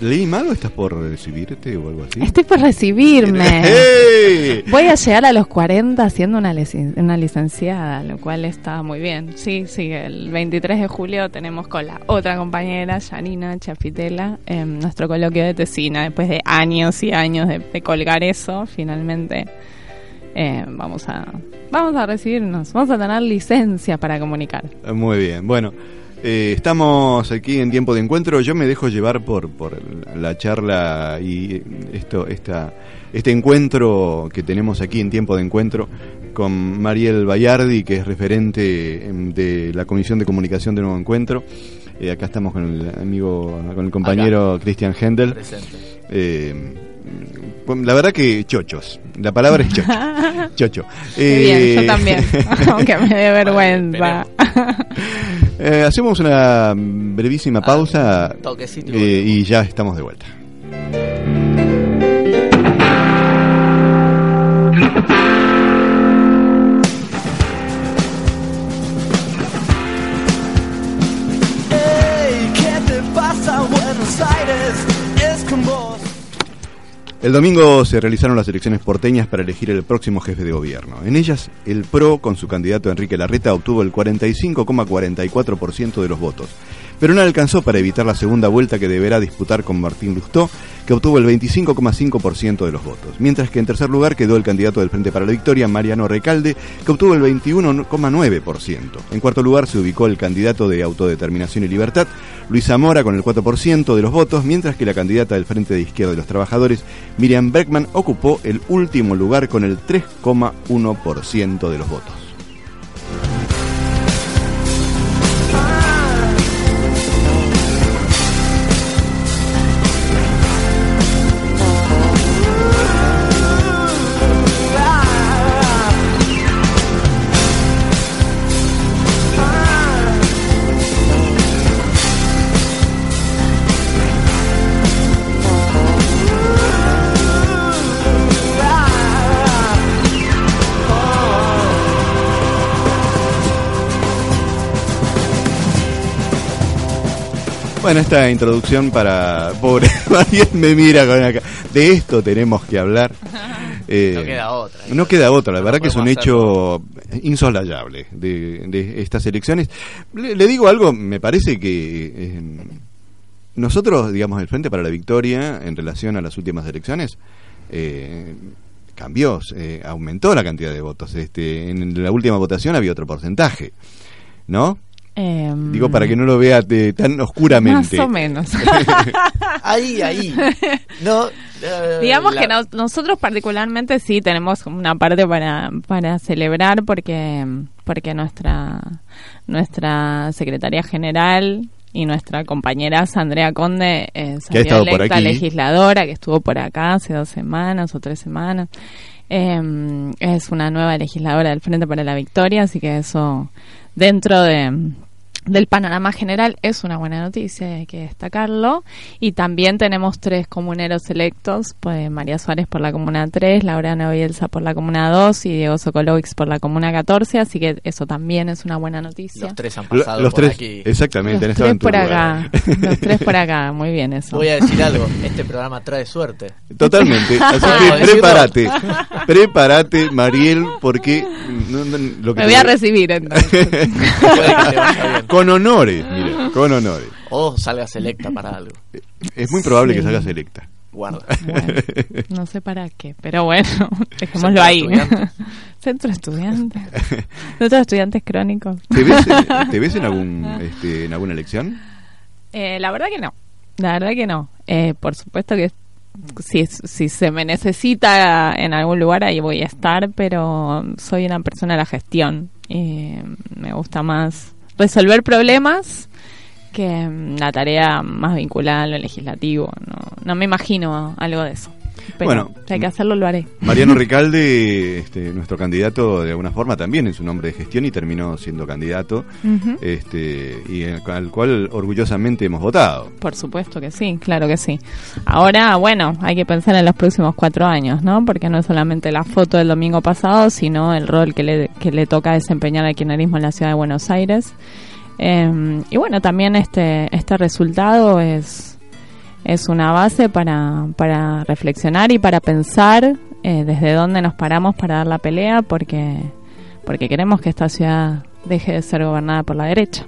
¿Leí mal o estás por recibirte o algo así? Estoy por recibirme. ¡Hey! Voy a llegar a los 40 siendo una, lic- una licenciada, lo cual está muy bien. Sí, sí, el 23 de julio tenemos con la otra compañera, Janina Chafitela, en nuestro coloquio de tesina. Después de años y años de, de colgar eso, finalmente eh, vamos, a, vamos a recibirnos, vamos a tener licencia para comunicar. Muy bien, bueno. Eh, estamos aquí en tiempo de encuentro. Yo me dejo llevar por, por la charla y esto, esta, este encuentro que tenemos aquí en tiempo de encuentro con Mariel Bayardi, que es referente em, de la Comisión de Comunicación de Nuevo Encuentro. Eh, acá estamos con el amigo, con el compañero Christian Hendel. Presente. Eh, la verdad que chochos. La palabra es chocho. Chocho. Qué bien, Eh, yo también, aunque me dé vergüenza. Eh, hacemos una brevísima pausa toquecito y eh, y ya estamos de vuelta. El domingo se realizaron las elecciones porteñas para elegir el próximo jefe de gobierno. En ellas, el PRO, con su candidato Enrique Larreta, obtuvo el 45,44% de los votos, pero no alcanzó para evitar la segunda vuelta que deberá disputar con Martín Lustó, que obtuvo el 25,5% de los votos, mientras que en tercer lugar quedó el candidato del Frente para la Victoria, Mariano Recalde, que obtuvo el 21,9%. En cuarto lugar se ubicó el candidato de Autodeterminación y Libertad, Luis Zamora, con el 4% de los votos, mientras que la candidata del Frente de Izquierda de los Trabajadores, Miriam Beckman, ocupó el último lugar con el 3,1% de los votos. Bueno, esta introducción para pobre Mariel me mira con acá. De esto tenemos que hablar. Eh, No queda otra. No queda otra, la No verdad que es un hecho insoslayable de, de estas elecciones. Le, le digo algo, me parece que eh, nosotros, digamos, el Frente para la Victoria en relación a las últimas elecciones, eh, cambió, eh, aumentó la cantidad de votos. Este, en la última votación había otro porcentaje, ¿no? Em, Digo para que no lo vea eh, tan oscuramente. Más o menos. ahí, ahí. No, eh, Digamos la- que nos- nosotros particularmente sí tenemos una parte para, para celebrar porque, porque nuestra, nuestra secretaria general y nuestra compañera Andrea Conde eh, Que ha estado salió por electa aquí. legisladora, que estuvo por acá hace dos semanas o tres semanas. Eh, es una nueva legisladora del Frente para la Victoria, así que eso dentro de del panorama general es una buena noticia, hay que destacarlo. Y también tenemos tres comuneros electos, pues María Suárez por la Comuna 3, Laureano Bielsa por la Comuna 2 y Diego Sokolovics por la Comuna 14, así que eso también es una buena noticia. Los tres han Lo- pasado los por tres, aquí. exactamente, Los tres por lugar. acá, los tres por acá, muy bien eso. Voy a decir algo, este programa trae suerte. Totalmente. Así Podemos que prepárate. Prepárate, Mariel, porque no- no- lo que Me te voy a recibir entonces. Puede que te vaya bien. Con honores, mira, con honores. O salgas electa para algo. Es muy probable que Sí. salgas electa. Guarda. Bueno, no sé para qué, pero bueno, dejémoslo Centro ahí. estudiantes. Centro de estudiantes. Centro de estudiantes crónicos. ¿Te ves, te ves en, algún, este, en alguna elección? Eh, la verdad que no. La verdad que no. Eh, por supuesto que si, si se me necesita en algún lugar ahí voy a estar, pero soy una persona de la gestión. Y me gusta más resolver problemas que mm, la tarea más vinculada a lo legislativo. No, no me imagino algo de eso. Pero Bueno, si hay que hacerlo, lo haré. Mariano Ricalde, este, nuestro candidato de alguna forma también en su nombre de gestión y terminó siendo candidato, este, y el- al cual orgullosamente hemos votado. Por supuesto que sí, claro que sí. Ahora, bueno, hay que pensar en los próximos cuatro años, ¿no? Porque no es solamente la foto del domingo pasado, sino el rol que le, que le toca desempeñar al kirchnerismo en la ciudad de Buenos Aires. Eh, y bueno, también este, este resultado es, es una base para, para reflexionar y para pensar eh, desde dónde nos paramos para dar la pelea, porque, porque queremos que esta ciudad deje de ser gobernada por la derecha.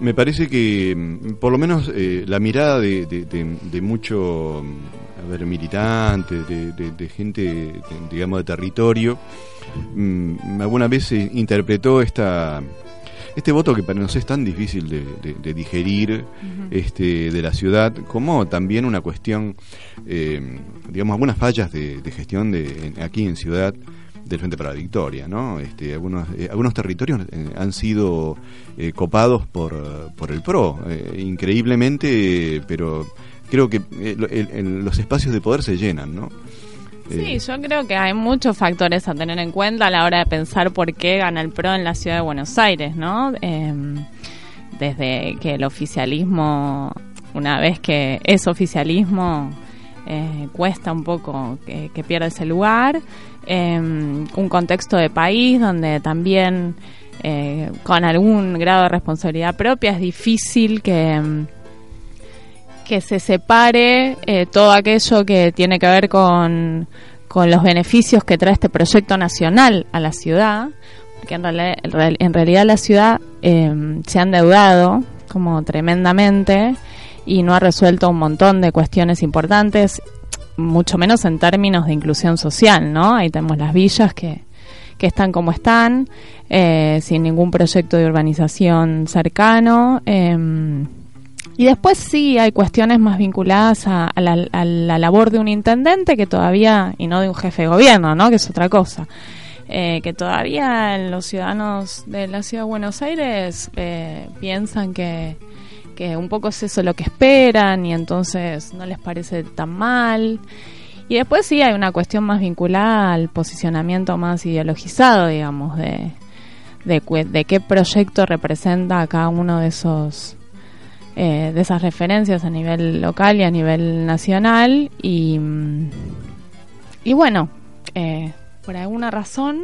Me parece que, mm, por lo menos, eh, la mirada de, de, mucho, mm, a ver, militantes, de, gente, digamos, de territorio, mm, alguna vez se interpretó esta este voto que para nosotros es tan difícil de, de- de digerir este, de la ciudad, como también una cuestión, eh, digamos, algunas fallas de, de gestión de, en- aquí en ciudad del Frente para la Victoria, ¿no? Este, algunos, eh, algunos territorios eh, han sido eh, copados por, por el PRO, eh, increíblemente, pero creo que lo- el- el- los espacios de poder se llenan, ¿no? Sí, yo creo que hay muchos factores a tener en cuenta a la hora de pensar por qué gana el PRO en la ciudad de Buenos Aires, ¿no? Eh, desde que el oficialismo, una vez que es oficialismo, eh, cuesta un poco que, pierda ese lugar. Eh, un contexto de país donde también eh, con algún grado de responsabilidad propia es difícil que que se separe eh, todo aquello que tiene que ver con, con los beneficios que trae este proyecto nacional a la ciudad, porque en, reali- en real- en realidad la ciudad eh, se ha endeudado como tremendamente y no ha resuelto un montón de cuestiones importantes, mucho menos en términos de inclusión social, ¿no? Ahí tenemos las villas que, que están como están, eh, sin ningún proyecto de urbanización cercano. em, y después sí hay cuestiones más vinculadas a, la, labor de un intendente que todavía, y no de un jefe de gobierno, ¿no? Que es otra cosa. Eh, que todavía los ciudadanos de la ciudad de Buenos Aires eh, piensan que, que un poco es eso lo que esperan y entonces no les parece tan mal. Y después sí hay una cuestión más vinculada al posicionamiento más ideologizado, digamos, de, de, de qué proyecto representa a cada uno de esos eh, de esas referencias a nivel local y a nivel nacional y mm, y bueno eh, por alguna razón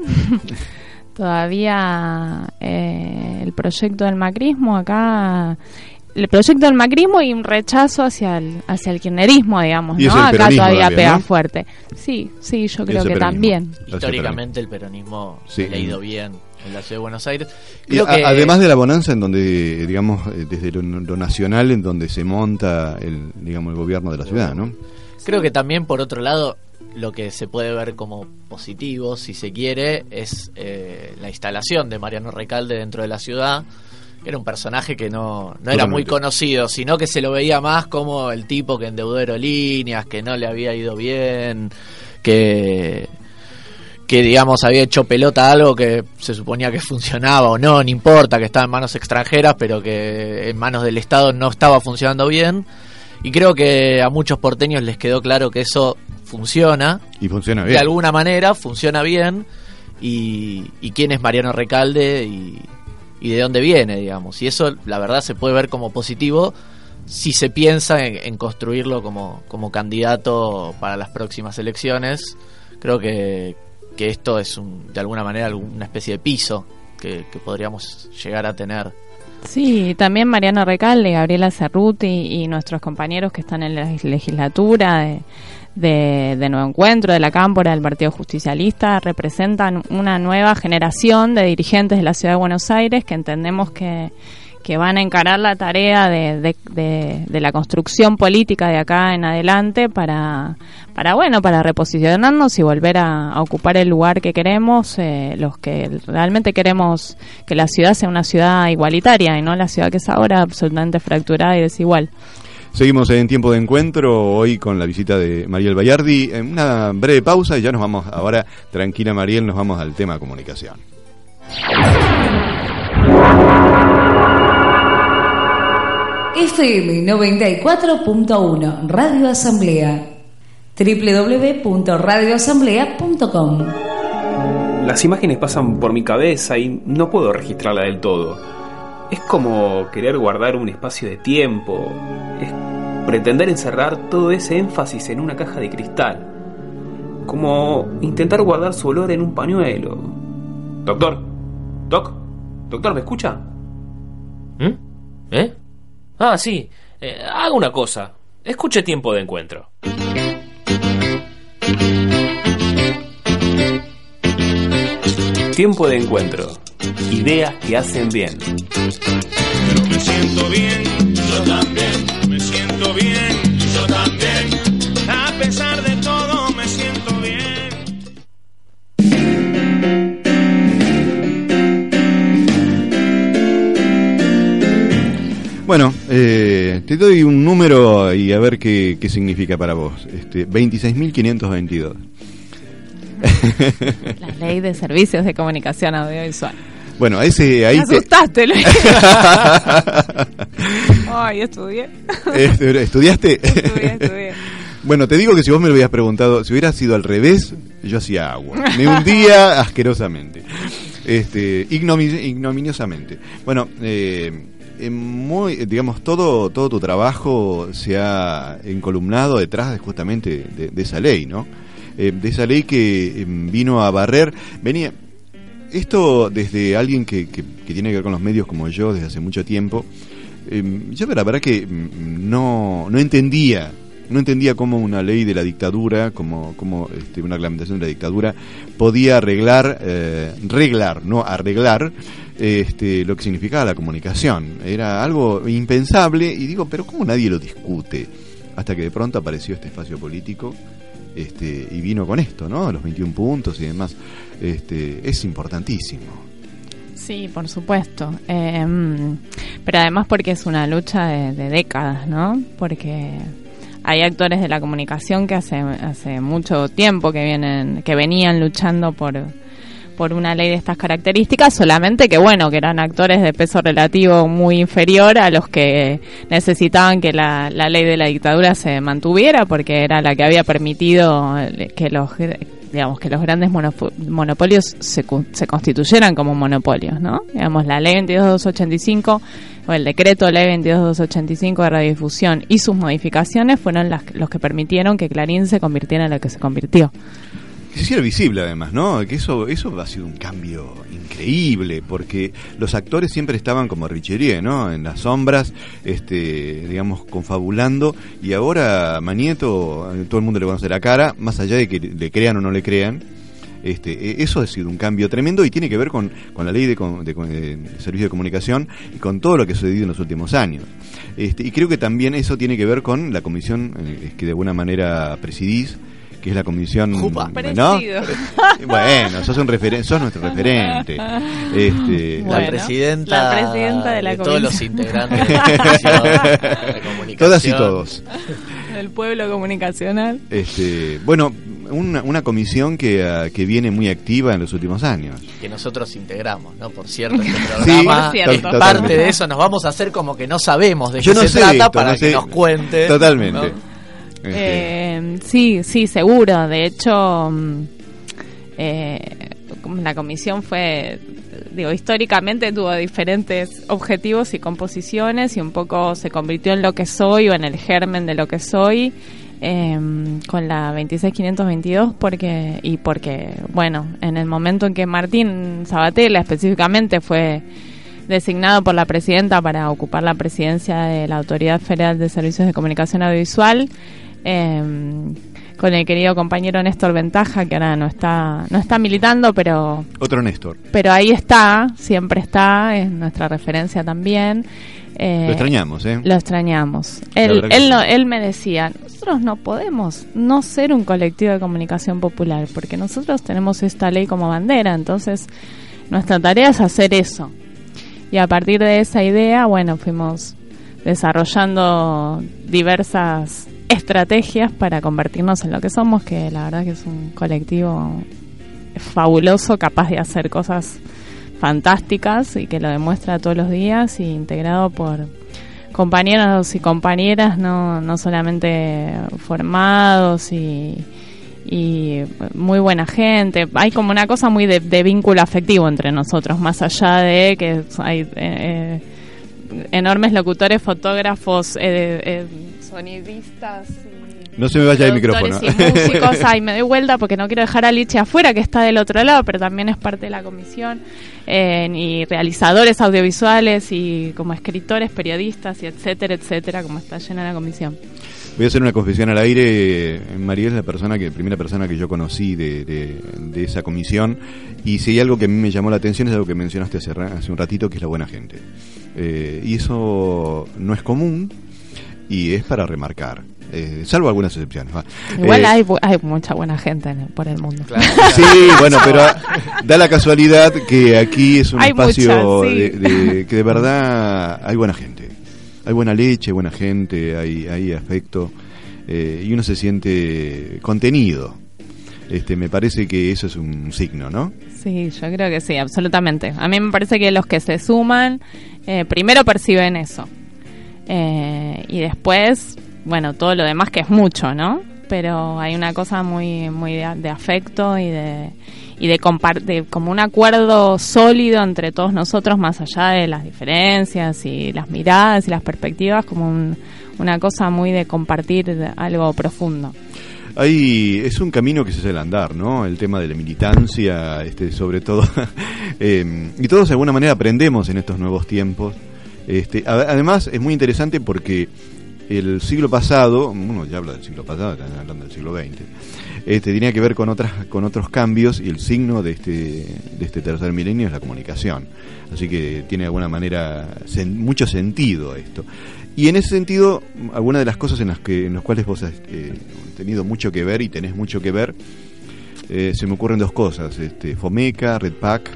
todavía eh, el proyecto del macrismo acá el proyecto del macrismo y un rechazo hacia el hacia el kirchnerismo digamos Y no acá todavía también, pega ¿no? fuerte sí sí yo creo que peronismo. también Históricamente el peronismo Sí. le ha ido bien en la ciudad de Buenos Aires. Y Creo a- que además de la bonanza en donde, digamos, eh, desde lo, lo nacional, en donde se monta el, digamos, el gobierno de la ciudad, ¿no? Creo que también, por otro lado, lo que se puede ver como positivo, si se quiere, es eh, la instalación de Mariano Recalde dentro de la ciudad. Era un personaje que no, no era muy conocido, sino que se lo veía más como el tipo que endeudó aerolíneas, que no le había ido bien, que, que digamos había hecho pelota algo que se suponía que funcionaba o no, no importa, que estaba en manos extranjeras, pero que en manos del Estado no estaba funcionando bien. Y creo que a muchos porteños les quedó claro que eso funciona. Y funciona bien. De alguna manera funciona bien. Y, y quién es Mariano Recalde y, y de dónde viene, digamos. Y eso, la verdad, se puede ver como positivo si se piensa en, en construirlo como, como candidato para las próximas elecciones. Creo que, que esto es, un, de alguna manera, una especie de piso que, podríamos llegar a tener. Sí, también Mariano Recalde, Gabriela Cerruti y nuestros compañeros que están en la legislatura de, de, de Nuevo Encuentro, de la Cámpora, del Partido Justicialista, representan una nueva generación de dirigentes de la Ciudad de Buenos Aires que entendemos que, que van a encarar la tarea de, de, la construcción política de acá en adelante para, para bueno, para reposicionarnos y volver a, a ocupar el lugar que queremos, eh, los que realmente queremos que la ciudad sea una ciudad igualitaria y no la ciudad que es ahora absolutamente fracturada y desigual. Seguimos en tiempo de encuentro hoy con la visita de Mariel Bayardi. En una breve pausa y ya nos vamos, ahora tranquila Mariel, nos vamos al tema comunicación. FM 94.1 Radio Asamblea www.radioasamblea.com Las imágenes pasan por mi cabeza y no puedo registrarla del todo. Es como querer guardar un espacio de tiempo. Es pretender encerrar todo ese énfasis en una caja de cristal. Como intentar guardar su olor en un pañuelo. Doctor, Doc, doctor, ¿me escucha? ¿Mm? ¿Eh? Ah, sí. Eh, haga una cosa. Escuche tiempo de encuentro. Tiempo de encuentro. Ideas que hacen bien. Pero me siento bien, yo también, me siento bien, Bueno, eh, te doy un número y a ver qué, qué significa para vos. Este, 26.522. La ley de servicios de comunicación audiovisual. Bueno, ese ahí Me te- asustaste, Luis. Ay, estudié. Este, ¿Estudiaste? Estudié, estudié. Bueno, te digo que si vos me lo hubieras preguntado, si hubiera sido al revés, yo hacía agua. Me hundía asquerosamente. Este, ignomi- ignominiosamente. Bueno, eh, muy, digamos, todo, todo tu trabajo se ha encolumnado detrás de, justamente de, esa ley, ¿no? Eh, de esa ley que eh, vino a barrer, venía, esto desde alguien que, que- que tiene que ver con los medios como yo desde hace mucho tiempo, eh, yo la verdad que mm, no, no entendía no entendía cómo una ley de la dictadura, como, como este, una reglamentación de la dictadura, podía arreglar, eh, reglar, no arreglar, este, lo que significaba la comunicación. Era algo impensable y digo, pero ¿cómo nadie lo discute? Hasta que de pronto apareció este espacio político este, y vino con esto, ¿no? Los 21 puntos y demás. Este, es importantísimo. Sí, por supuesto. Eh, pero además porque es una lucha de, de décadas, ¿no? Porque hay actores de la comunicación que hace, hace mucho tiempo que vienen, que venían luchando por, por una ley de estas características, solamente que bueno, que eran actores de peso relativo muy inferior a los que necesitaban que la, la ley de la dictadura se mantuviera, porque era la que había permitido que los digamos que los grandes monopo- monopolios se, se constituyeran como monopolios, ¿no? Digamos, la ley 22285 o el decreto ley 22285 de radiodifusión y sus modificaciones fueron las, los que permitieron que Clarín se convirtiera en lo que se convirtió. Que se hiciera visible además, ¿no? Que eso, eso ha sido un cambio increíble, porque los actores siempre estaban como Richerie, ¿no? En las sombras, este, digamos, confabulando, y ahora Manieto, eh, todo el mundo le conoce la cara, más allá de que le crean o no le crean, este, eh, eso ha sido un cambio tremendo y tiene que ver con, con la ley de, con- de con- de servicio de comunicación y con todo lo que ha sucedido en los últimos años. Este, y creo que también eso tiene que ver con la comisión eh, que de alguna manera presidís, que es la comisión ¿no? Bueno, sos un referen sos nuestro referente. Este, la presidenta, la presidenta de la todos los integrantes de la comisión de comunicación. Todas y todos. El pueblo comunicacional. Este, bueno, una, una comisión que, ah, que viene muy activa en los últimos años. que nosotros integramos, ¿no? Por cierto, este Sí, programa es totalmente. parte de eso. Nos vamos a hacer como que no sabemos de Yo qué no se sé trata de esto, para no que sé. nos cuente. Totalmente. ¿no? Eh, sí, sí, seguro. De hecho, mm, eh, la comisión fue, digo, históricamente tuvo diferentes objetivos y composiciones y un poco se convirtió en lo que soy o en el germen de lo que soy. eh, con la 26522 porque y porque bueno en el momento en que Martín Sabatella específicamente fue designado por la presidenta para ocupar la presidencia de la Autoridad Federal de Servicios de Comunicación Audiovisual, eh, con el querido compañero Néstor Ventaja, que ahora no está, no está militando, pero, otro Néstor. pero ahí está, siempre está, es nuestra referencia también. Eh, Lo extrañamos, ¿eh? Lo extrañamos. Él, verdad que él, sí. no- él me decía, nosotros no podemos no ser un colectivo de comunicación popular, porque nosotros tenemos esta ley como bandera, entonces nuestra tarea es hacer eso. Y a partir de esa idea, bueno, fuimos desarrollando diversas estrategias para convertirnos en lo que somos, que la verdad que es un colectivo fabuloso, capaz de hacer cosas fantásticas y que lo demuestra todos los días y integrado por compañeros y compañeras no, no solamente formados y, y muy buena gente. Hay como una cosa muy de, vínculo afectivo entre nosotros, más allá de que hay eh, eh, enormes locutores, fotógrafos, eh, eh, sonidistas. y No se me vaya el micrófono. Y músicos, ay, me doy vuelta porque no quiero dejar a Liche afuera, que está del otro lado, pero también es parte de la comisión, eh, y realizadores audiovisuales, y como escritores, periodistas, y etcétera, etcétera, como está llena la comisión. Voy a hacer una confesión al aire. María es la persona que, primera persona que yo conocí de, de- de esa comisión. Y si hay algo que a mí me llamó la atención es algo que mencionaste hace, hace un ratito, que es la buena gente. Eh, y eso no es común y es para remarcar. Eh, salvo algunas excepciones. va. Igual Eh, hay, bu- hay mucha buena gente en el- por el mundo. Sí, bueno, pero da la casualidad que aquí es un Hay espacio mucha, sí. de, de- que de verdad hay buena gente. Hay buena leche, buena gente, hay, hay afecto eh, y uno se siente contenido. Este, me parece que eso es un signo, ¿no? Sí, yo creo que sí, absolutamente. A mí me parece que los que se suman, eh, primero perciben eso. Eh, y después, bueno, todo lo demás que es mucho, ¿no? Pero hay una cosa muy, muy de, de afecto y de, y de, de como un acuerdo sólido entre todos nosotros, más allá de las diferencias y las miradas y las perspectivas, como un- una cosa muy de compartir algo profundo. Ahí es un camino que se hace al andar, ¿no? El tema de la militancia, este, sobre todo. Eh, y todos de alguna manera aprendemos en estos nuevos tiempos Este, además, es muy interesante porque el siglo pasado, uno ya habla del siglo pasado, están hablando del siglo XX, este, tenía que ver con, otras, con otros cambios y el signo de este, de este tercer milenio es la comunicación. Así que tiene de alguna manera mucho sentido esto. Y en ese sentido, algunas de las cosas en las, que, en las cuales vos has eh, tenido mucho que ver y tenés mucho que ver, eh, se me ocurren dos cosas. Este, Fomeca, Red Pack,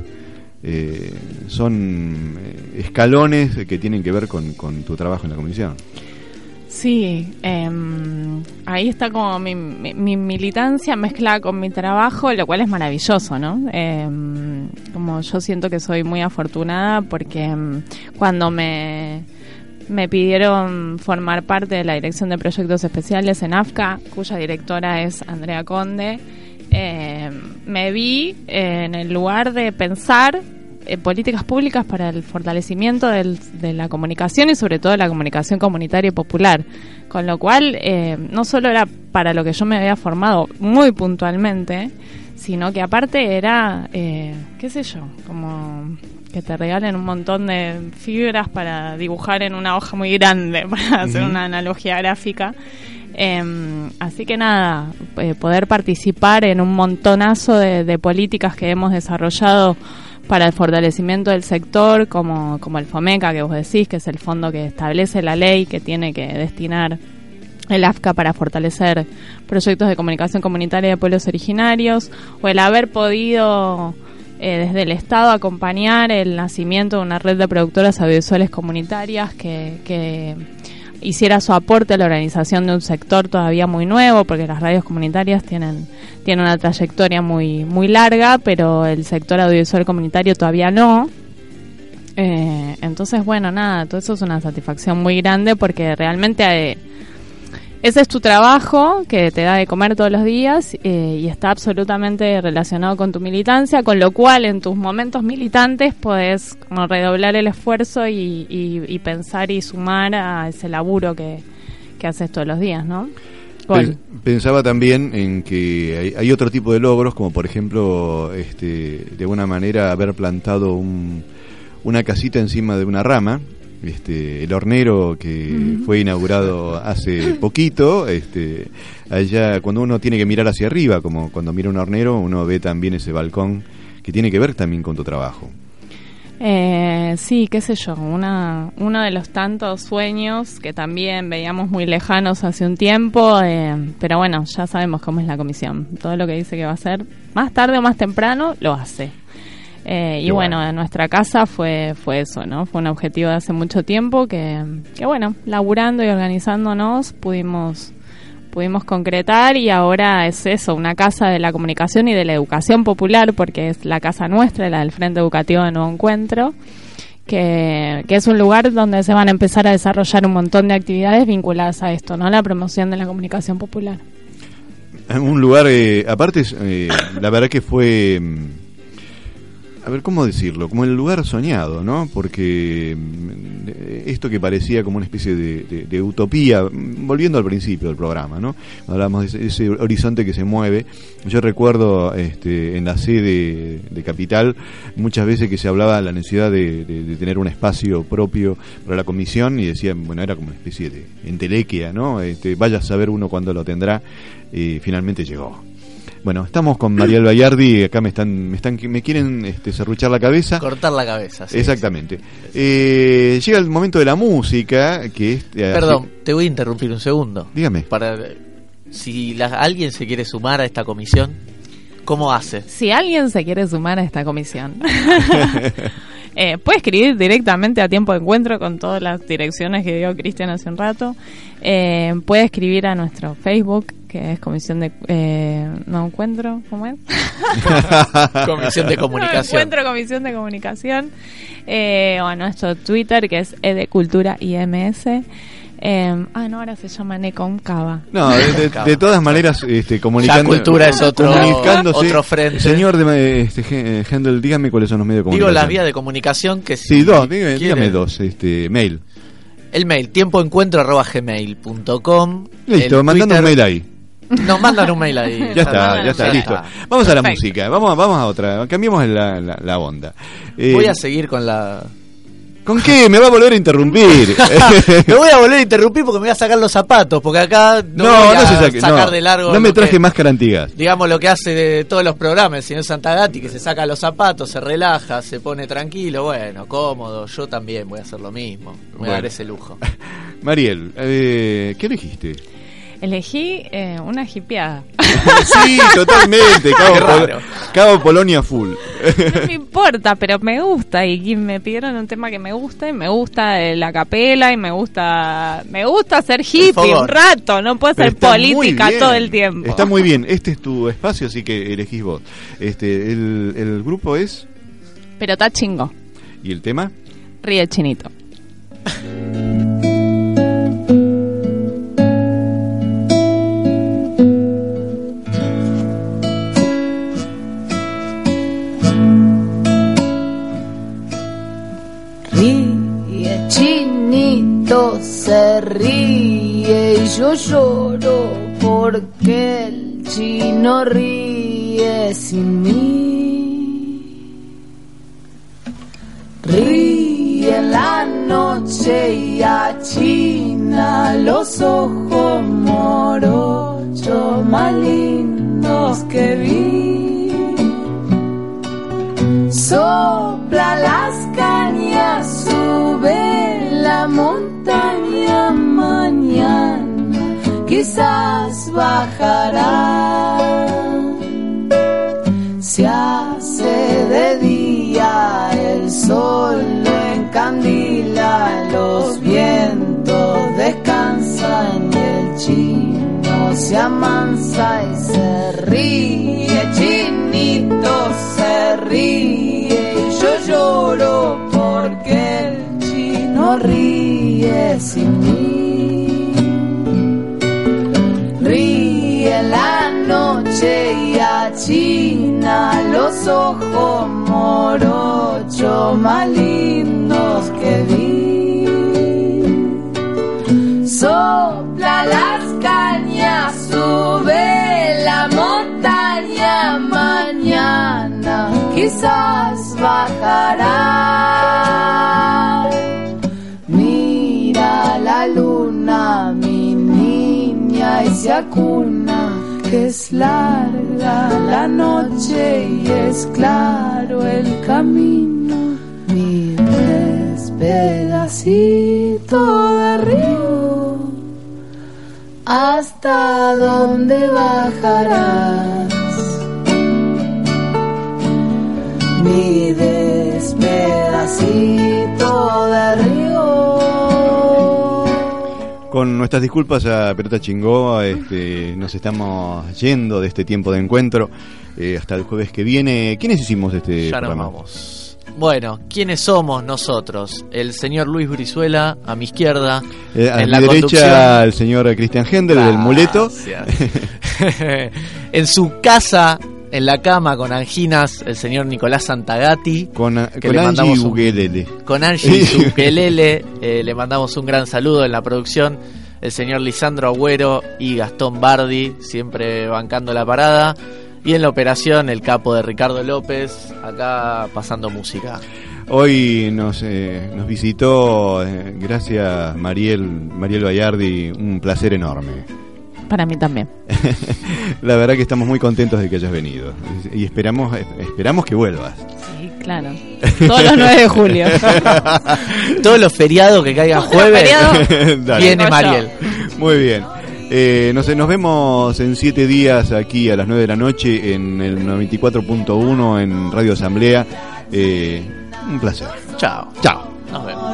eh, son eh, escalones que tienen que ver con, con tu trabajo en la comisión. Sí, em, ahí está como mi, mi- mi militancia mezclada con mi trabajo, lo cual es maravilloso, ¿no? Em, como yo siento que soy muy afortunada porque em, cuando me, me pidieron formar parte de la Dirección de Proyectos Especiales en AFCA, cuya directora es Andrea Conde, em, me vi en el lugar de pensar eh, políticas públicas para el fortalecimiento del- de la comunicación y sobre todo la comunicación comunitaria y popular. Con lo cual, eh, no solo era para lo que yo me había formado muy puntualmente, sino que aparte era, eh, qué sé yo, como que te regalen un montón de fibras para dibujar en una hoja muy grande, para hacer una analogía gráfica. Em, así que nada, eh, poder participar en un montonazo de, de políticas que hemos desarrollado para el fortalecimiento del sector, como, como el FOMECA que vos decís, que es el fondo que establece la ley que tiene que destinar el AFCA para fortalecer proyectos de comunicación comunitaria de pueblos originarios, o el haber podido eh, desde el Estado acompañar el nacimiento de una red de productoras audiovisuales comunitarias que, hiciera su aporte a la organización de un sector todavía muy nuevo, porque las radios comunitarias tienen, tienen una trayectoria muy, muy larga, pero el sector audiovisual comunitario todavía no. Eh, entonces, bueno, nada, todo eso es una satisfacción muy grande porque realmente eh, ese es tu trabajo que te da de comer todos los días eh, y está absolutamente relacionado con tu militancia, con lo cual en tus momentos militantes podés como redoblar el esfuerzo y, y- y pensar y sumar a ese laburo que, que haces todos los días, ¿no? Gol. Pensaba también en que hay, hay otro tipo de logros, como por ejemplo, este, de alguna manera haber plantado un- una casita encima de una rama. Este, el hornero que fue inaugurado hace poquito, este, allá cuando uno tiene que mirar hacia arriba, como cuando mira un hornero, uno ve también ese balcón que tiene que ver también con tu trabajo. Eh, sí, qué sé yo, una, uno de los tantos sueños que también veíamos muy lejanos hace un tiempo, eh, pero bueno, ya sabemos cómo es la comisión. Todo lo que dice que va a hacer, más tarde o más temprano, lo hace. Eh, y bueno, en nuestra casa fue, fue eso, ¿no? Fue un objetivo de hace mucho tiempo que, que bueno, laburando y organizándonos pudimos pudimos concretar y ahora es eso, una casa de la comunicación y de la educación popular, porque es la casa nuestra, la del Frente Educativo de Nuevo Encuentro, que, que es un lugar donde se van a empezar a desarrollar un montón de actividades vinculadas a esto, ¿no? La promoción de la comunicación popular. Un lugar, eh, aparte, eh, la verdad que fue, mm, a ver, ¿cómo decirlo? Como el lugar soñado, ¿no? Porque mm, esto que parecía como una especie de, utopía, mm, volviendo al principio del programa, ¿no? Hablamos de ese, horizonte que se mueve. Yo recuerdo este, en la sede de Capital muchas veces que se hablaba de la necesidad de tener un espacio propio para la comisión y decían, bueno, era como una especie de entelequia, ¿no? Este, vaya a saber uno cuándo lo tendrá y finalmente llegó. Bueno, estamos con Mariel Bayardi, acá me están, me están, me quieren este, serruchar la cabeza. Cortar la cabeza. sí. Exactamente. Eh, llega el momento de la música, que es... eh, Perdón, te voy a interrumpir un segundo. Dígame. Para si la- alguien se quiere sumar a esta comisión, ¿cómo hace? Si alguien se quiere sumar a esta comisión, eh, puede escribir directamente a tiempo de encuentro con todas las direcciones que dio Cristian hace un rato. Eh, puede escribir a nuestro Facebook, que es Comisión de... Eh, no encuentro, ¿cómo es? Comisión de Comunicación. Encuentro Comisión de Comunicación. Eh, o a nuestro Twitter, que es Edecultura IMS. Eh, ah, no, ahora se llama Necom Cava. No, de, de- de todas maneras, este, comunicando. Ya cultura es otro- comunicándose. otro frente. Señor de, este, Ge- Hendel, dígame cuáles son los medios de Digo comunicación. las vías de comunicación que si Sí, dos, dígame, dígame dos. Este, mail. El mail, tiempoencuentro.gmail.com Listo, mandando un mail ahí. No, mandan un mail ahí. Ya está, ya está, Ya listo. está. Vamos a la Perfecto. música, vamos, vamos a otra, cambiemos la, la, la onda. Eh, Voy a seguir con la ¿Con qué? Me va a volver a interrumpir. me voy a volver a interrumpir porque me voy a sacar los zapatos, porque acá no, no, voy no a se saque. sacar no, de largo. no me traje que- máscara antigas. Digamos lo que hace de todos los programas el señor Santagati, que se saca los zapatos, se relaja, se pone tranquilo, bueno, cómodo. Yo también voy a hacer lo mismo. Me voy a Bueno. dar ese lujo. Mariel, eh, ¿qué elegiste? Elegí eh, una hipeada. Sí, totalmente. Cabo, Pol-. Cabo Polonia full. No me importa, pero me gusta y, me pidieron un tema que me gusta y me gusta eh, la capela y me gusta me gusta ser hippie un rato, no puedo ser política todo el tiempo. Está muy bien. Este es tu espacio, así que elegís vos. Este, el, el grupo es Pero está chingo. y el tema. Ríe chinito. ríe y yo lloro porque el chino ríe sin mí. Ríe en la noche y achina los ojos morochos más lindos que vi. Sopla las cañas, sube la montaña mañana, quizás bajará. Se hace de día, el sol lo encandila, los vientos descansan y el chino se amansa y se ríe, chinito se ríe y yo lloro porque el chino ríe sin mí. Ríe la noche y achina los ojos morochos más lindos que vi. Sopla las cañas, sube la montaña mañana, quizás bajará. Se acuna, que es larga la noche y es claro el camino. Mi pedacito de río, hasta dónde bajarás. Mi despedacito de río. Con nuestras disculpas a Pelota Chingó, este, nos estamos yendo de este tiempo de encuentro eh, hasta el jueves que viene. ¿Quiénes hicimos este Ya nos programa? vamos. Bueno, ¿quiénes somos nosotros? El señor Luis Brizuela, a mi izquierda. Eh, a en mi la derecha conducción. el señor Cristian Hendel del muleto. en su casa, en la cama, con anginas, el señor Nicolás Santagati. Con, que con le Angie un- Ugelele. Con Angie Zuchelele, eh, le mandamos un gran saludo en la producción. El señor Lisandro Agüero y Gastón Bardi, siempre bancando la parada. Y en la operación, el capo de Ricardo López, acá pasando música. Hoy nos, eh, nos visitó, eh, gracias Mariel, Mariel Bayardi, un placer enorme. Para mí también. La verdad que estamos muy contentos de que hayas venido y esperamos, esperamos que vuelvas. Sí, claro. Todos los 9 de julio. Todos los feriados que caigan jueves, viene Mariel. Muy bien. Eh, no sé, nos vemos en siete días aquí a las 9 de la noche en el 94.1 en Radio Asamblea. Eh, un placer. Chao. Chao. Nos vemos.